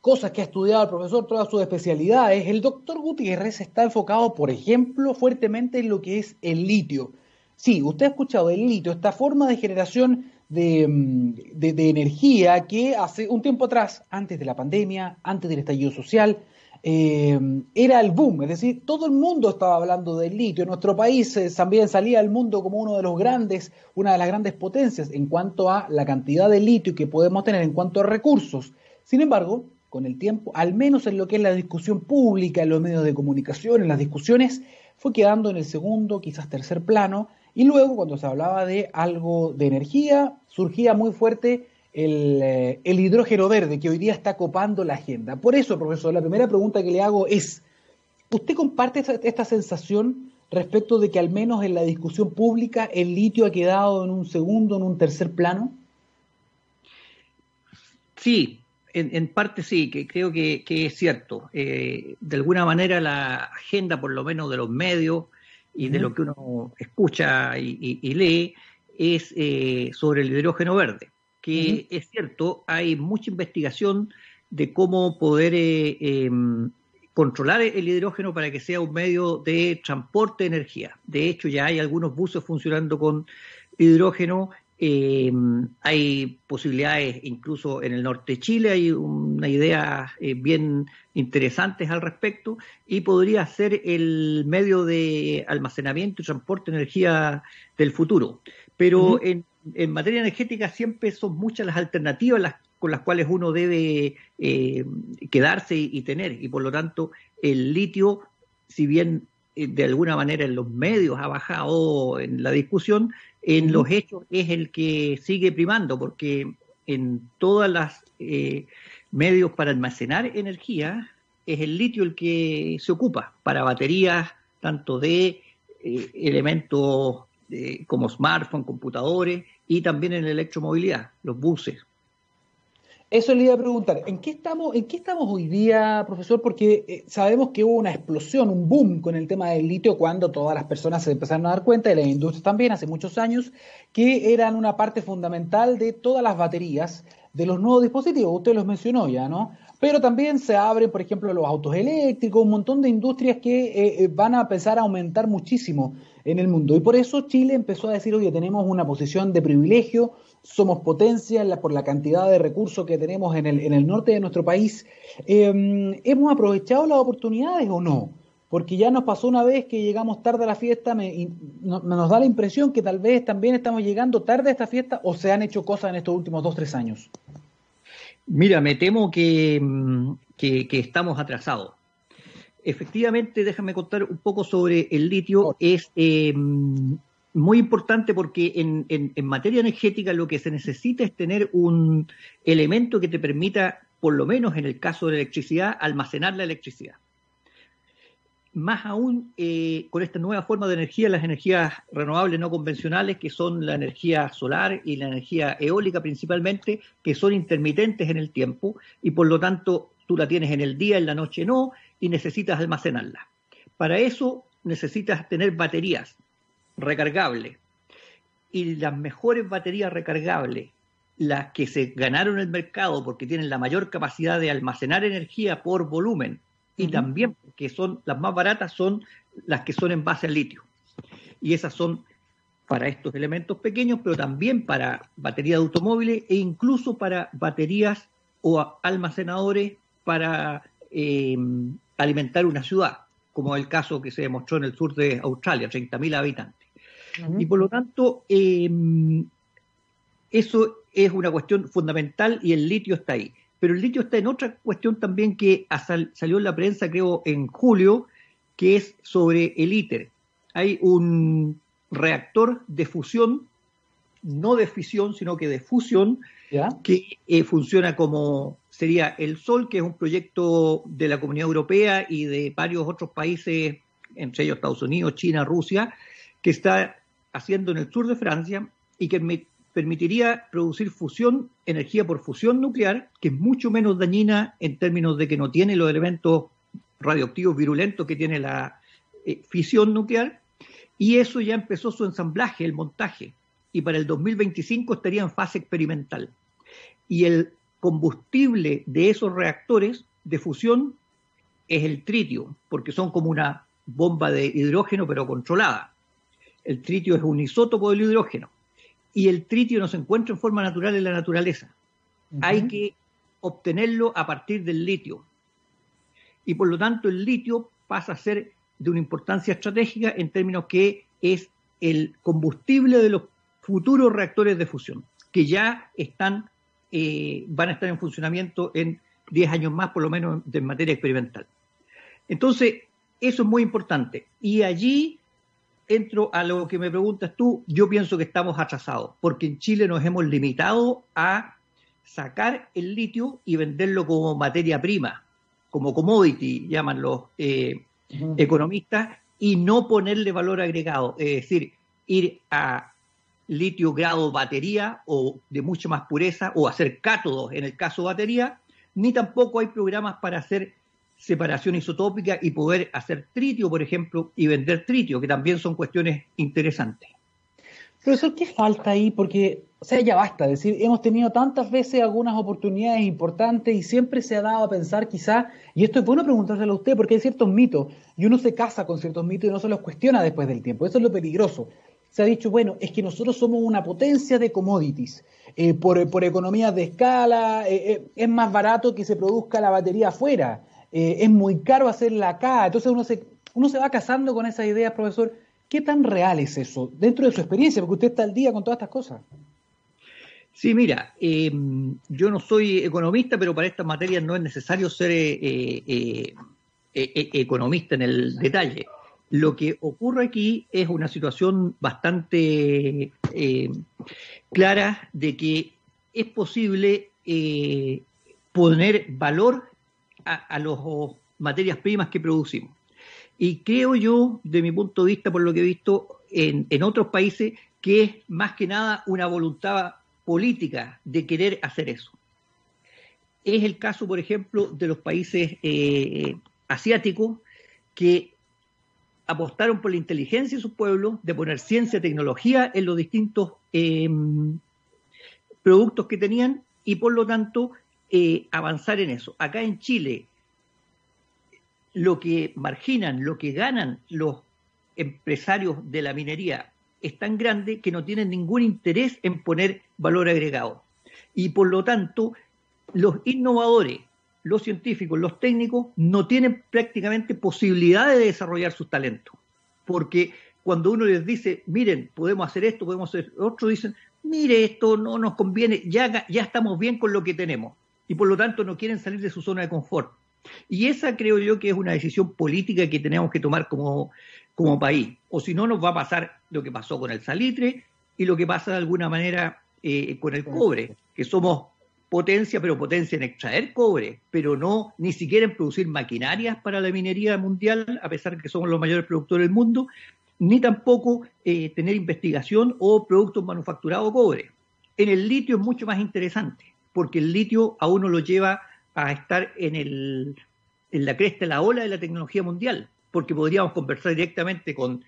cosas que ha estudiado el profesor, todas sus especialidades, el doctor Gutiérrez está enfocado, por ejemplo, fuertemente en lo que es el litio. Sí, usted ha escuchado el litio, esta forma de generación Mm, de, de, energía que hace un tiempo atrás, antes de la pandemia, antes del estallido social, eh, era el boom, es decir, todo el mundo estaba hablando del litio. Nuestro país eh, también salía al mundo como uno de los grandes, una de las grandes potencias en cuanto a la cantidad de litio que podemos tener en cuanto a recursos. Sin embargo, con el tiempo, al menos en lo que es la discusión pública, en los medios de comunicación, en las discusiones, fue quedando en el segundo, quizás tercer plano, y luego, cuando se hablaba de algo de energía, surgía muy fuerte eh, el, hidrógeno verde, que hoy día está copando la agenda. Por eso, profesor, la primera pregunta que le hago es, ¿usted comparte esta, sensación respecto de que al menos en la discusión pública el litio ha quedado en un segundo, en un tercer plano? Sí, en, parte sí, que creo que, es cierto. Eh, de alguna manera la agenda, por lo menos de los medios, y de lo que uno escucha y, lee es eh, sobre el hidrógeno verde, que es cierto, hay mucha investigación de cómo poder eh, em, controlar el hidrógeno para que sea un medio de transporte de energía. De hecho, ya hay algunos buses funcionando con hidrógeno eh, hay posibilidades, incluso en el norte de Chile, hay una idea eh, bien interesantes al respecto y podría ser el medio de almacenamiento y transporte de energía del futuro. Pero en, materia energética siempre son muchas las alternativas con las cuales uno debe eh, quedarse y, tener. Y por lo tanto el litio, si bien eh, de alguna manera en los medios ha bajado en la discusión, en los hechos es el que sigue primando, porque en todas las eh, medios para almacenar energía es el litio el que se ocupa para baterías tanto de eh, elementos como smartphones, computadores y también en electromovilidad, los buses. Eso le iba a preguntar, ¿en qué estamos, en qué estamos hoy día, profesor? Porque eh, sabemos que hubo una explosión, un boom con el tema del litio cuando todas las personas se empezaron a dar cuenta, y la industria también, hace muchos años, que eran una parte fundamental de todas las baterías de los nuevos dispositivos. Usted los mencionó ya, ¿no? Pero también se abren, por ejemplo, los autos eléctricos, un montón de industrias que eh, eh, van a empezar a aumentar muchísimo en el mundo. Y por eso Chile empezó a decir, oye, tenemos una posición de privilegio, somos potencia por la cantidad de recursos que tenemos en el, en el norte de nuestro país. Em, ¿Hemos aprovechado las oportunidades o no? Porque ya nos pasó una vez que llegamos tarde a la fiesta, me, nos da la impresión que tal vez también estamos llegando tarde a esta fiesta o se han hecho cosas en estos últimos dos, tres años. Mira, me temo que, que, estamos atrasados. Efectivamente, déjame contar un poco sobre el litio. Es em, muy importante porque en, en, materia energética lo que se necesita es tener un elemento que te permita, por lo menos en el caso de la electricidad, almacenar la electricidad. Más aún eh, con esta nueva forma de energía, las energías renovables no convencionales, que son la energía solar y la energía eólica principalmente, que son intermitentes en el tiempo y por lo tanto tú la tienes en el día, en la noche no, y necesitas almacenarla. Para eso necesitas tener baterías recargable. Y las mejores baterías recargables, las que se ganaron el mercado porque tienen la mayor capacidad de almacenar energía por volumen y también que son las más baratas, son las que son en base al litio. Y esas son para estos elementos pequeños, pero también para baterías de automóviles e incluso para baterías o almacenadores para eh, alimentar una ciudad, como el caso que se demostró en el sur de Australia, 30.000 habitantes. Y por lo tanto, em, eso es una cuestión fundamental y el litio está ahí. Pero el litio está en otra cuestión también que salió en la prensa, creo, en julio, que es sobre el ITER. Hay un reactor de fusión, no de fisión, sino que de fusión, que eh, funciona como sería el Sol, que es un proyecto de la Comunidad Europea y de varios otros países, entre ellos Estados Unidos, China, Rusia, que está haciendo en el sur de Francia y que me permitiría producir fusión, energía por fusión nuclear, que es mucho menos dañina en términos de que no tiene los elementos radioactivos virulentos que tiene la eh, fisión nuclear, y eso ya empezó su ensamblaje, el montaje, y para el 2025 estaría en fase experimental. Y el combustible de esos reactores de fusión es el tritio, porque son como una bomba de hidrógeno pero controlada. El tritio es un isótopo del hidrógeno y el tritio no se encuentra en forma natural en la naturaleza. Hay que obtenerlo a partir del litio. Y por lo tanto el litio pasa a ser de una importancia estratégica en términos que es el combustible de los futuros reactores de fusión, que ya están, eh, van a estar en funcionamiento en 10 años más, por lo menos en materia experimental. Entonces, eso es muy importante. Y allí entro a lo que me preguntas tú, yo pienso que estamos atrasados, porque en Chile nos hemos limitado a sacar el litio y venderlo como materia prima, como commodity, llaman los eh, economistas, y no ponerle valor agregado, es decir, ir a litio grado batería o de mucha más pureza o hacer cátodos en el caso batería, ni tampoco hay programas para hacer separación isotópica y poder hacer tritio, por ejemplo, y vender tritio, que también son cuestiones interesantes. Profesor, ¿qué falta ahí? Porque, o sea, ya basta, decir, hemos tenido tantas veces algunas oportunidades importantes y siempre se ha dado a pensar quizá, y esto es bueno preguntárselo a usted, porque hay ciertos mitos, y uno se casa con ciertos mitos y no se los cuestiona después del tiempo, eso es lo peligroso. Se ha dicho, bueno, es que nosotros somos una potencia de commodities, eh, por, por, economías de escala, eh, eh, es más barato que se produzca la batería afuera. Es muy caro hacerla acá. Entonces uno se, uno se va casando con esa idea, profesor. ¿Qué tan real es eso dentro de su experiencia? Porque usted está al día con todas estas cosas. Sí, mira, em, yo no soy economista, pero para estas materias no es necesario ser economista en el detalle. Lo que ocurre aquí es una situación bastante eh, clara de que es posible eh, poner valor a, las materias primas que producimos. Y creo yo, de mi punto de vista, por lo que he visto en, otros países, que es más que nada una voluntad política de querer hacer eso. Es el caso, por ejemplo, de los países eh, asiáticos que apostaron por la inteligencia de sus pueblos, de poner ciencia y tecnología en los distintos em, productos que tenían y por lo tanto eh, avanzar en eso. Acá en Chile, lo que marginan, lo que ganan los empresarios de la minería es tan grande que no tienen ningún interés en poner valor agregado. Y por lo tanto, los innovadores, los científicos, los técnicos, no tienen prácticamente posibilidad de desarrollar sus talentos. Porque cuando uno les dice, miren, podemos hacer esto, podemos hacer otro, dicen, mire, esto no nos conviene, ya, ya estamos bien con lo que tenemos. Y por lo tanto no quieren salir de su zona de confort. Y esa creo yo que es una decisión política que tenemos que tomar como, país. O si no, nos va a pasar lo que pasó con el salitre y lo que pasa de alguna manera eh, con el cobre, que somos potencia, pero potencia en extraer cobre, pero no ni siquiera en producir maquinarias para la minería mundial, a pesar de que somos los mayores productores del mundo, ni tampoco eh, tener investigación o productos manufacturados cobre. En el litio es mucho más interesante, porque el litio a uno lo lleva a estar en, el, en la cresta de la ola de la tecnología mundial, porque podríamos conversar directamente con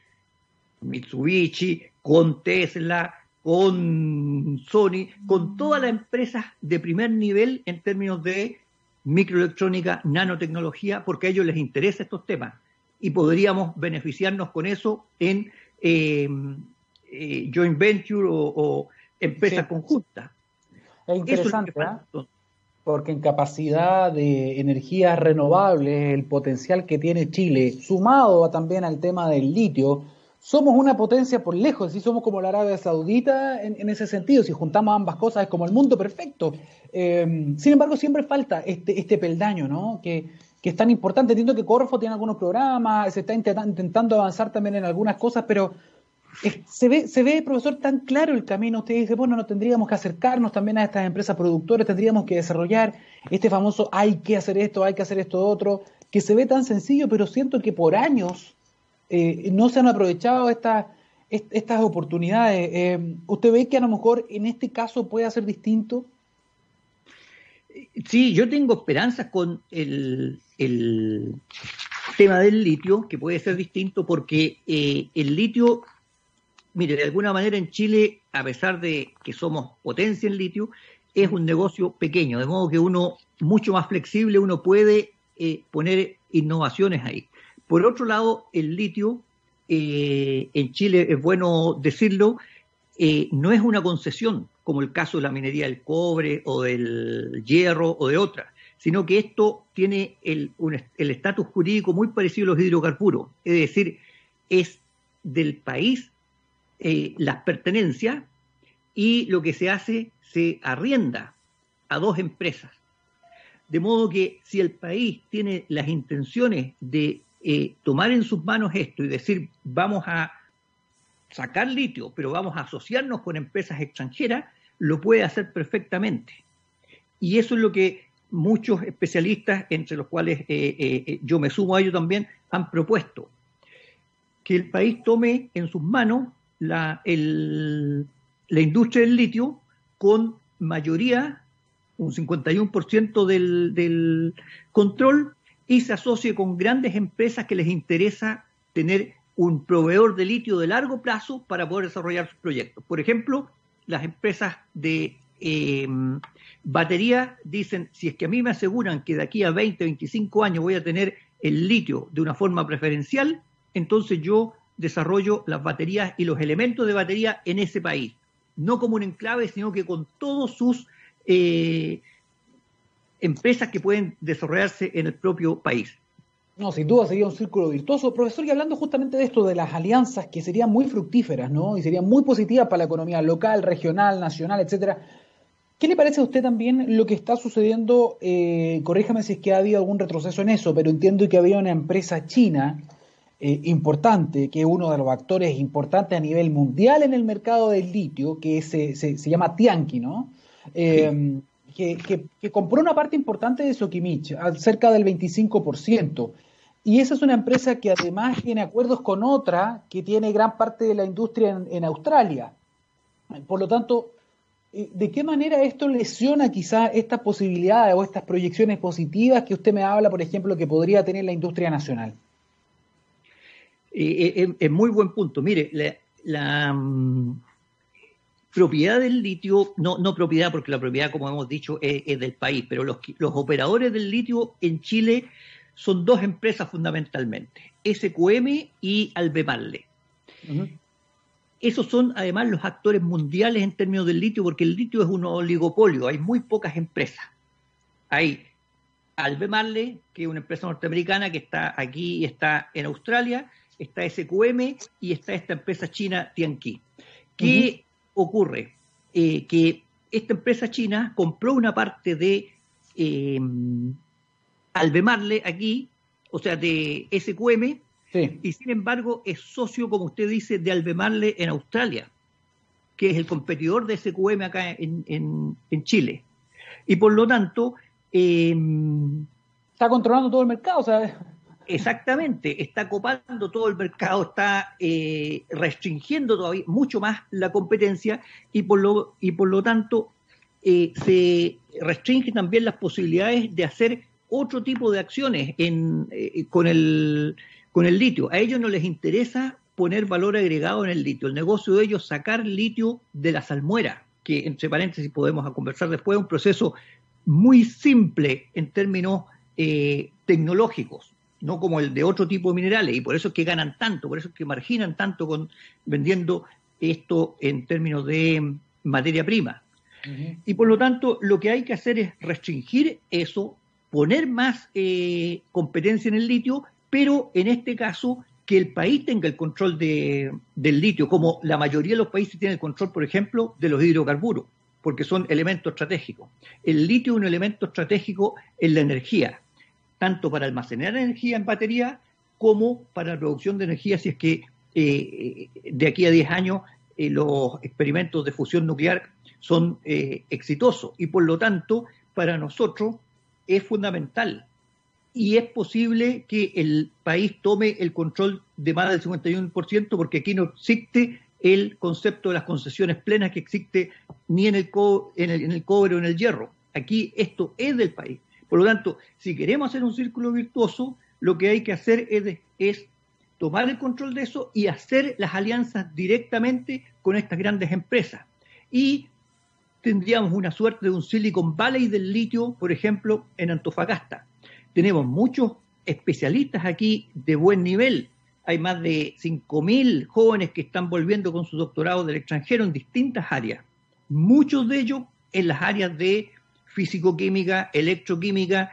Mitsubishi, con Tesla, con Sony, con todas las empresas de primer nivel en términos de microelectrónica, nanotecnología, porque a ellos les interesa estos temas y podríamos beneficiarnos con eso en eh, eh, joint venture o, empresas conjuntas. Es interesante, ¿eh? porque en capacidad de energías renovables, el potencial que tiene Chile, sumado también al tema del litio, somos una potencia por lejos, si somos como la Arabia Saudita en, ese sentido, si juntamos ambas cosas es como el mundo perfecto. Eh, sin embargo, siempre falta este, este peldaño, ¿no? Que, que, es tan importante. Entiendo que Corfo tiene algunos programas, se está intentando avanzar también en algunas cosas, pero se, ve, se ve, profesor, tan claro el camino. Usted dice, bueno, no tendríamos que acercarnos también a estas empresas productoras, tendríamos que desarrollar este famoso hay que hacer esto, hay que hacer esto otro, que se ve tan sencillo, pero siento que por años eh, no se han aprovechado estas estas oportunidades. Eh, ¿Usted ve que a lo mejor en este caso puede ser distinto? Sí, yo tengo esperanzas con el, tema del litio, que puede ser distinto porque eh, el litio, mire, de alguna manera en Chile, a pesar de que somos potencia en litio, es un negocio pequeño, de modo que uno, mucho más flexible, uno puede poner innovaciones ahí. Por otro lado, el litio, eh, en Chile es bueno decirlo, eh, no es una concesión, como el caso de la minería del cobre o del hierro o de otras, sino que esto tiene el estatus jurídico muy parecido a los hidrocarburos, es decir, es del país eh, las pertenencias y lo que se hace se arrienda a dos empresas. De modo que si el país tiene las intenciones de eh, tomar en sus manos esto y decir, vamos a sacar litio, pero vamos a asociarnos con empresas extranjeras, lo puede hacer perfectamente. Y eso es lo que muchos especialistas, entre los cuales eh, eh, yo me sumo a ello también, han propuesto. Que el país tome en sus manos la, la industria del litio con mayoría, un 51% del, del control y se asocie con grandes empresas que les interesa tener un proveedor de litio de largo plazo para poder desarrollar sus proyectos. Por ejemplo, las empresas de eh, batería dicen, si es que a mí me aseguran que de aquí a 20, 25 años voy a tener el litio de una forma preferencial, entonces yo desarrollo las baterías y los elementos de batería en ese país, no como un enclave, sino que con todos sus eh, empresas que pueden desarrollarse en el propio país. No, sin duda sería un círculo virtuoso. Profesor, y hablando justamente de esto, de las alianzas que serían muy fructíferas, ¿no? Y serían muy positivas para la economía local, regional, nacional, etcétera. ¿Qué le parece a usted también lo que está sucediendo? Eh, corríjame si es que ha habido algún retroceso en eso, pero entiendo que había una empresa china eh, importante, que es uno de los actores importantes a nivel mundial en el mercado del litio, que se, se, llama Tianqi, ¿no? Eh, que, que, compró una parte importante de Sokimich, cerca del 25%. Y esa es una empresa que además tiene acuerdos con otra que tiene gran parte de la industria en, Australia. Por lo tanto, eh, ¿de qué manera esto lesiona quizás estas posibilidades o estas proyecciones positivas que usted me habla, por ejemplo, que podría tener la industria nacional? Eh, eh, es muy buen punto. Mire, la, mm, propiedad del litio, no, no propiedad, porque la propiedad, como hemos dicho, es, del país, pero los, los operadores del litio en Chile son dos empresas fundamentalmente, SQM y Albemarle. Esos son además los actores mundiales en términos del litio, porque el litio es un oligopolio, hay muy pocas empresas. Hay Albemarle, que es una empresa norteamericana que está aquí y está en Australia, está SQM y está esta empresa china Tianqi. ¿Qué ocurre? Eh, que esta empresa china compró una parte de eh, Albemarle aquí, o sea, de SQM, y sin embargo es socio, como usted dice, de Albemarle en Australia, que es el competidor de SQM acá en, Chile. Y por lo tanto... Em, está controlando todo el mercado, ¿sabes? Exactamente, está copando todo el mercado, está eh, restringiendo todavía mucho más la competencia y por lo, y por lo tanto eh, se restringen también las posibilidades de hacer otro tipo de acciones eh, con, el, con el litio. A ellos no les interesa poner valor agregado en el litio. El negocio de ellos es sacar litio de la salmuera, que entre paréntesis podemos conversar después, un proceso muy simple en términos eh, tecnológicos, no como el de otro tipo de minerales, y por eso es que ganan tanto, por eso es que marginan tanto con vendiendo esto en términos de materia prima. Y por lo tanto, lo que hay que hacer es restringir eso poner más eh, competencia en el litio, pero en este caso que el país tenga el control de, del litio, como la mayoría de los países tienen el control, por ejemplo, de los hidrocarburos, porque son elementos estratégicos. El litio es un elemento estratégico en la energía, tanto para almacenar energía en batería como para la producción de energía, si es que eh, de aquí a 10 años eh, los experimentos de fusión nuclear son exitosos. Y por lo tanto, para nosotros es fundamental. Y es posible que el país tome el control de más del 51% porque aquí no existe el concepto de las concesiones plenas que existe ni en el, en el, en el cobre o en el hierro. Aquí esto es del país. Por lo tanto, si queremos hacer un círculo virtuoso, lo que hay que hacer es, tomar el control de eso y hacer las alianzas directamente con estas grandes empresas. Y tendríamos una suerte de un Silicon Valley del litio, por ejemplo, en Antofagasta. Tenemos muchos especialistas aquí de buen nivel. Hay más de 5.000 jóvenes que están volviendo con su doctorado del extranjero en distintas áreas. Muchos de ellos en las áreas de físico-química, electroquímica,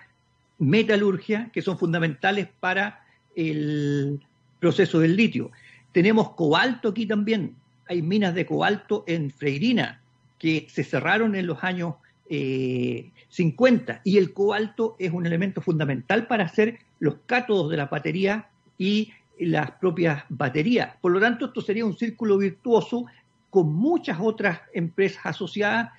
metalurgia, que son fundamentales para el proceso del litio. Tenemos cobalto aquí también. Hay minas de cobalto en Freirina, que se cerraron en los años 50 eh, y el cobalto es un elemento fundamental para hacer los cátodos de la batería y las propias baterías. Por lo tanto, esto sería un círculo virtuoso con muchas otras empresas asociadas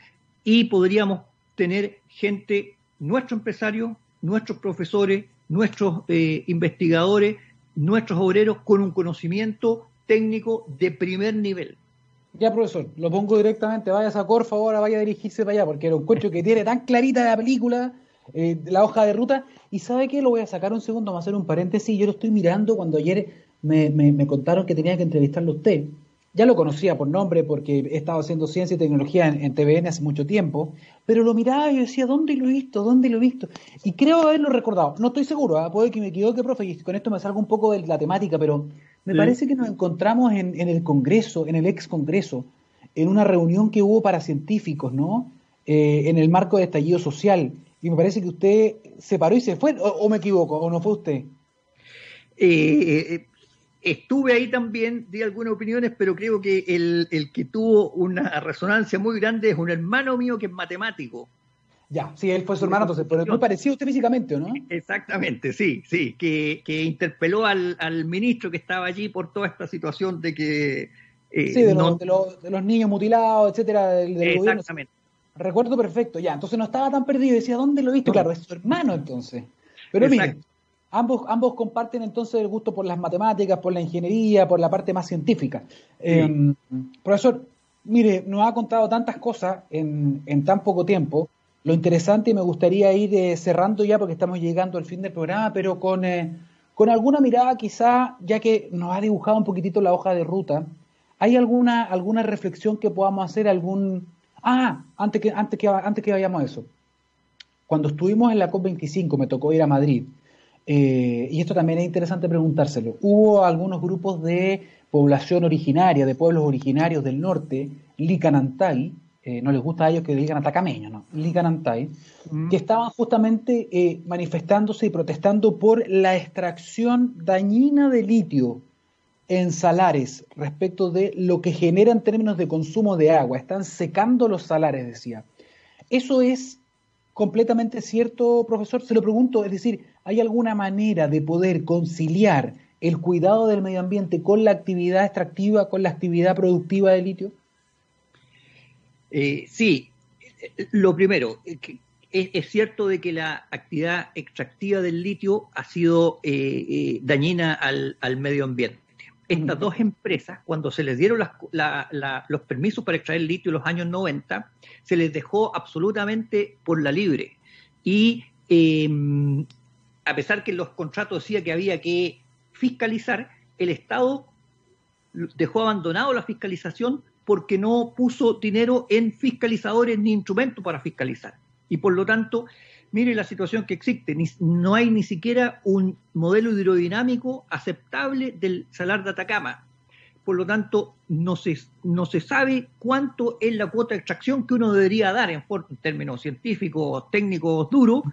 y podríamos tener gente, nuestros empresarios, nuestros profesores, nuestros eh, investigadores, nuestros obreros con un conocimiento técnico de primer nivel. Ya, profesor, lo pongo directamente, vaya a Corfo ahora, vaya a dirigirse para allá, porque lo encuentro que tiene tan clarita la película, eh, la hoja de ruta, y ¿sabe qué? Lo voy a sacar un segundo, vamos a hacer un paréntesis, yo lo estoy mirando cuando ayer me, me, contaron que tenía que entrevistarlo a usted. Ya lo conocía por nombre porque he estado haciendo ciencia y tecnología en, TVN hace mucho tiempo, pero lo miraba y yo decía, ¿dónde lo he visto? ¿Dónde lo he visto? Y creo haberlo recordado. No estoy seguro, ¿eh? puede que me equivoque, profe, y con esto me salgo un poco de la temática, pero me parece que nos encontramos en, el Congreso, en el ex Congreso, en una reunión que hubo para científicos, ¿no? Eh, en el marco de estallido social. Y me parece que usted se paró y se fue, o, me equivoco, o no fue usted. Eh, estuve ahí también, di algunas opiniones, pero creo que el, que tuvo una resonancia muy grande es un hermano mío que es matemático. Ya, sí, él fue su hermano, entonces, pero es muy parecido a usted físicamente, ¿no? Exactamente, sí, sí, que, que interpeló al, al, ministro que estaba allí por toda esta situación de que... Eh, sí, de, los, de, los, niños mutilados, etcétera, del, Exactamente. Recuerdo perfecto, ya, entonces no estaba tan perdido, decía, ¿dónde lo he visto? Claro, es su hermano entonces. Pero mire, ambos, ambos comparten entonces el gusto por las matemáticas, por la ingeniería, por la parte más científica. Em, profesor, mire, nos ha contado tantas cosas en, en tan poco tiempo lo interesante, y me gustaría ir eh, cerrando ya porque estamos llegando al fin del programa, pero con, eh, con alguna mirada quizá, ya que nos ha dibujado un poquitito la hoja de ruta, ¿hay alguna, alguna reflexión que podamos hacer? algún Ah, antes que, antes, que, antes que vayamos a eso. Cuando estuvimos en la COP25, me tocó ir a Madrid, eh, y esto también es interesante preguntárselo, hubo algunos grupos de población originaria, de pueblos originarios del norte, Licanantay, eh, no les gusta a ellos que digan atacameño, ¿no? Liganantay, mm. que estaban justamente eh, manifestándose y protestando por la extracción dañina de litio en salares respecto de lo que genera en términos de consumo de agua. Están secando los salares, decía. ¿Eso es completamente cierto, profesor? Se lo pregunto, es decir, ¿hay alguna manera de poder conciliar el cuidado del medio ambiente con la actividad extractiva, con la actividad productiva de litio? Eh, sí, lo primero, eh, es, cierto de que la actividad extractiva del litio ha sido eh, dañina al, medio ambiente. Estas dos empresas, cuando se les dieron los permisos para extraer litio en los años 90, se les dejó absolutamente por la libre. Y em, a pesar que los contratos decía que había que fiscalizar, el Estado dejó abandonado la fiscalización porque no puso dinero en fiscalizadores ni instrumentos para fiscalizar. Y por lo tanto, mire la situación que existe. no hay ni siquiera un modelo hidrodinámico aceptable del salar de Atacama. Por lo tanto, no se, sabe cuánto es la cuota de extracción que uno debería dar en, términos científicos, técnicos duros,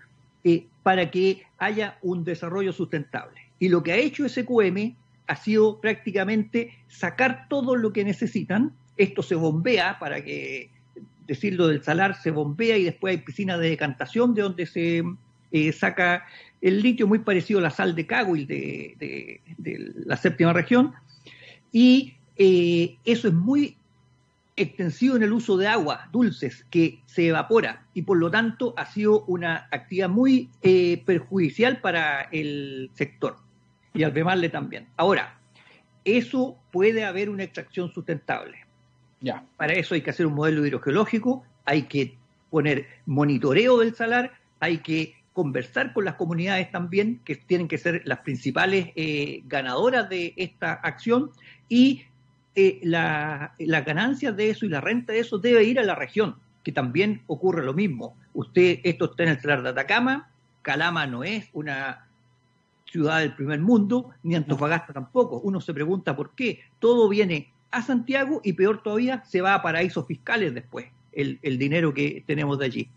eh, para que haya un desarrollo sustentable. Y lo que ha hecho SQM ha sido prácticamente sacar todo lo que necesitan esto se bombea, para que decirlo del salar, se bombea y después hay piscinas de decantación de donde se eh, saca el litio, muy parecido a la sal de Caguil de, la séptima región. Y eh, eso es muy extensivo en el uso de agua dulces que se evapora y por lo tanto ha sido una actividad muy eh, perjudicial para el sector y al Bemarle también. Ahora, eso puede haber una extracción sustentable. Para eso hay que hacer un modelo hidrogeológico, hay que poner monitoreo del salar, hay que conversar con las comunidades también, que tienen que ser las principales eh, ganadoras de esta acción, y eh, la, las ganancias de eso y la renta de eso debe ir a la región, que también ocurre lo mismo. Usted, esto está en el salar de Atacama, Calama no es una ciudad del primer mundo, ni Antofagasta tampoco. Uno se pregunta por qué. Todo viene a Santiago y peor todavía, se va a paraísos fiscales después, el, dinero que tenemos de allí.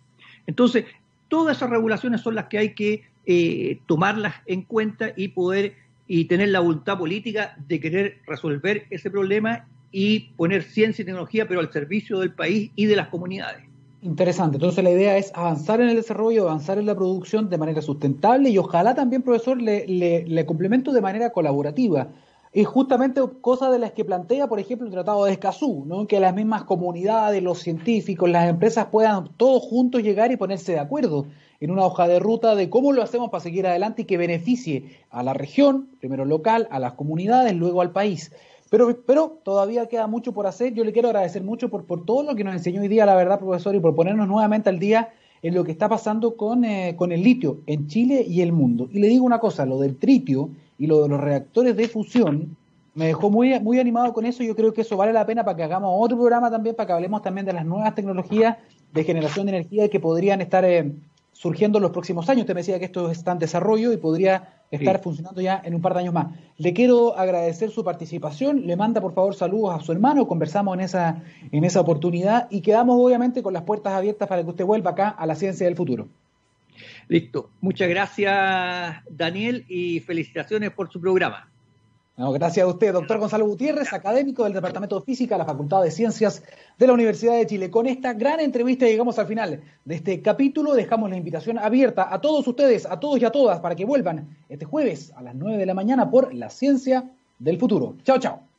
Entonces, todas esas regulaciones son las que hay que eh, tomarlas en cuenta y poder y tener la voluntad política de querer resolver ese problema y poner ciencia y tecnología, pero al servicio del país y de las comunidades. Interesante. Entonces la idea es avanzar en el desarrollo, avanzar en la producción de manera sustentable y ojalá también, profesor, le, le complemento de manera colaborativa es justamente cosa de las que plantea, por ejemplo, el Tratado de Escazú, ¿no? que las mismas comunidades, los científicos, las empresas puedan todos juntos llegar y ponerse de acuerdo en una hoja de ruta de cómo lo hacemos para seguir adelante y que beneficie a la región, primero local, a las comunidades, luego al país. Pero, pero todavía queda mucho por hacer. Yo le quiero agradecer mucho por, por todo lo que nos enseñó hoy día, la verdad, profesor, y por ponernos nuevamente al día en lo que está pasando con, eh, con el litio en Chile y el mundo. Y le digo una cosa, lo del tritio y lo de los reactores de fusión me dejó muy, muy animado con eso. Yo creo que eso vale la pena para que hagamos otro programa también, para que hablemos también de las nuevas tecnologías de generación de energía que podrían estar eh, surgiendo en los próximos años. Usted me decía que esto está en desarrollo y podría estar funcionando ya en un par de años más. Le quiero agradecer su participación. Le manda por favor saludos a su hermano. Conversamos en esa, en esa oportunidad y quedamos obviamente con las puertas abiertas para que usted vuelva acá a la ciencia del futuro. Listo. Muchas gracias, Daniel, y felicitaciones por su programa. gracias a usted, doctor Gonzalo Gutiérrez, académico del Departamento de Física de la Facultad de Ciencias de la Universidad de Chile. Con esta gran entrevista llegamos al final de este capítulo. Dejamos la invitación abierta a todos ustedes, a todos y a todas, para que vuelvan este jueves a las 9 de la mañana por La Ciencia del Futuro. Chao, chao.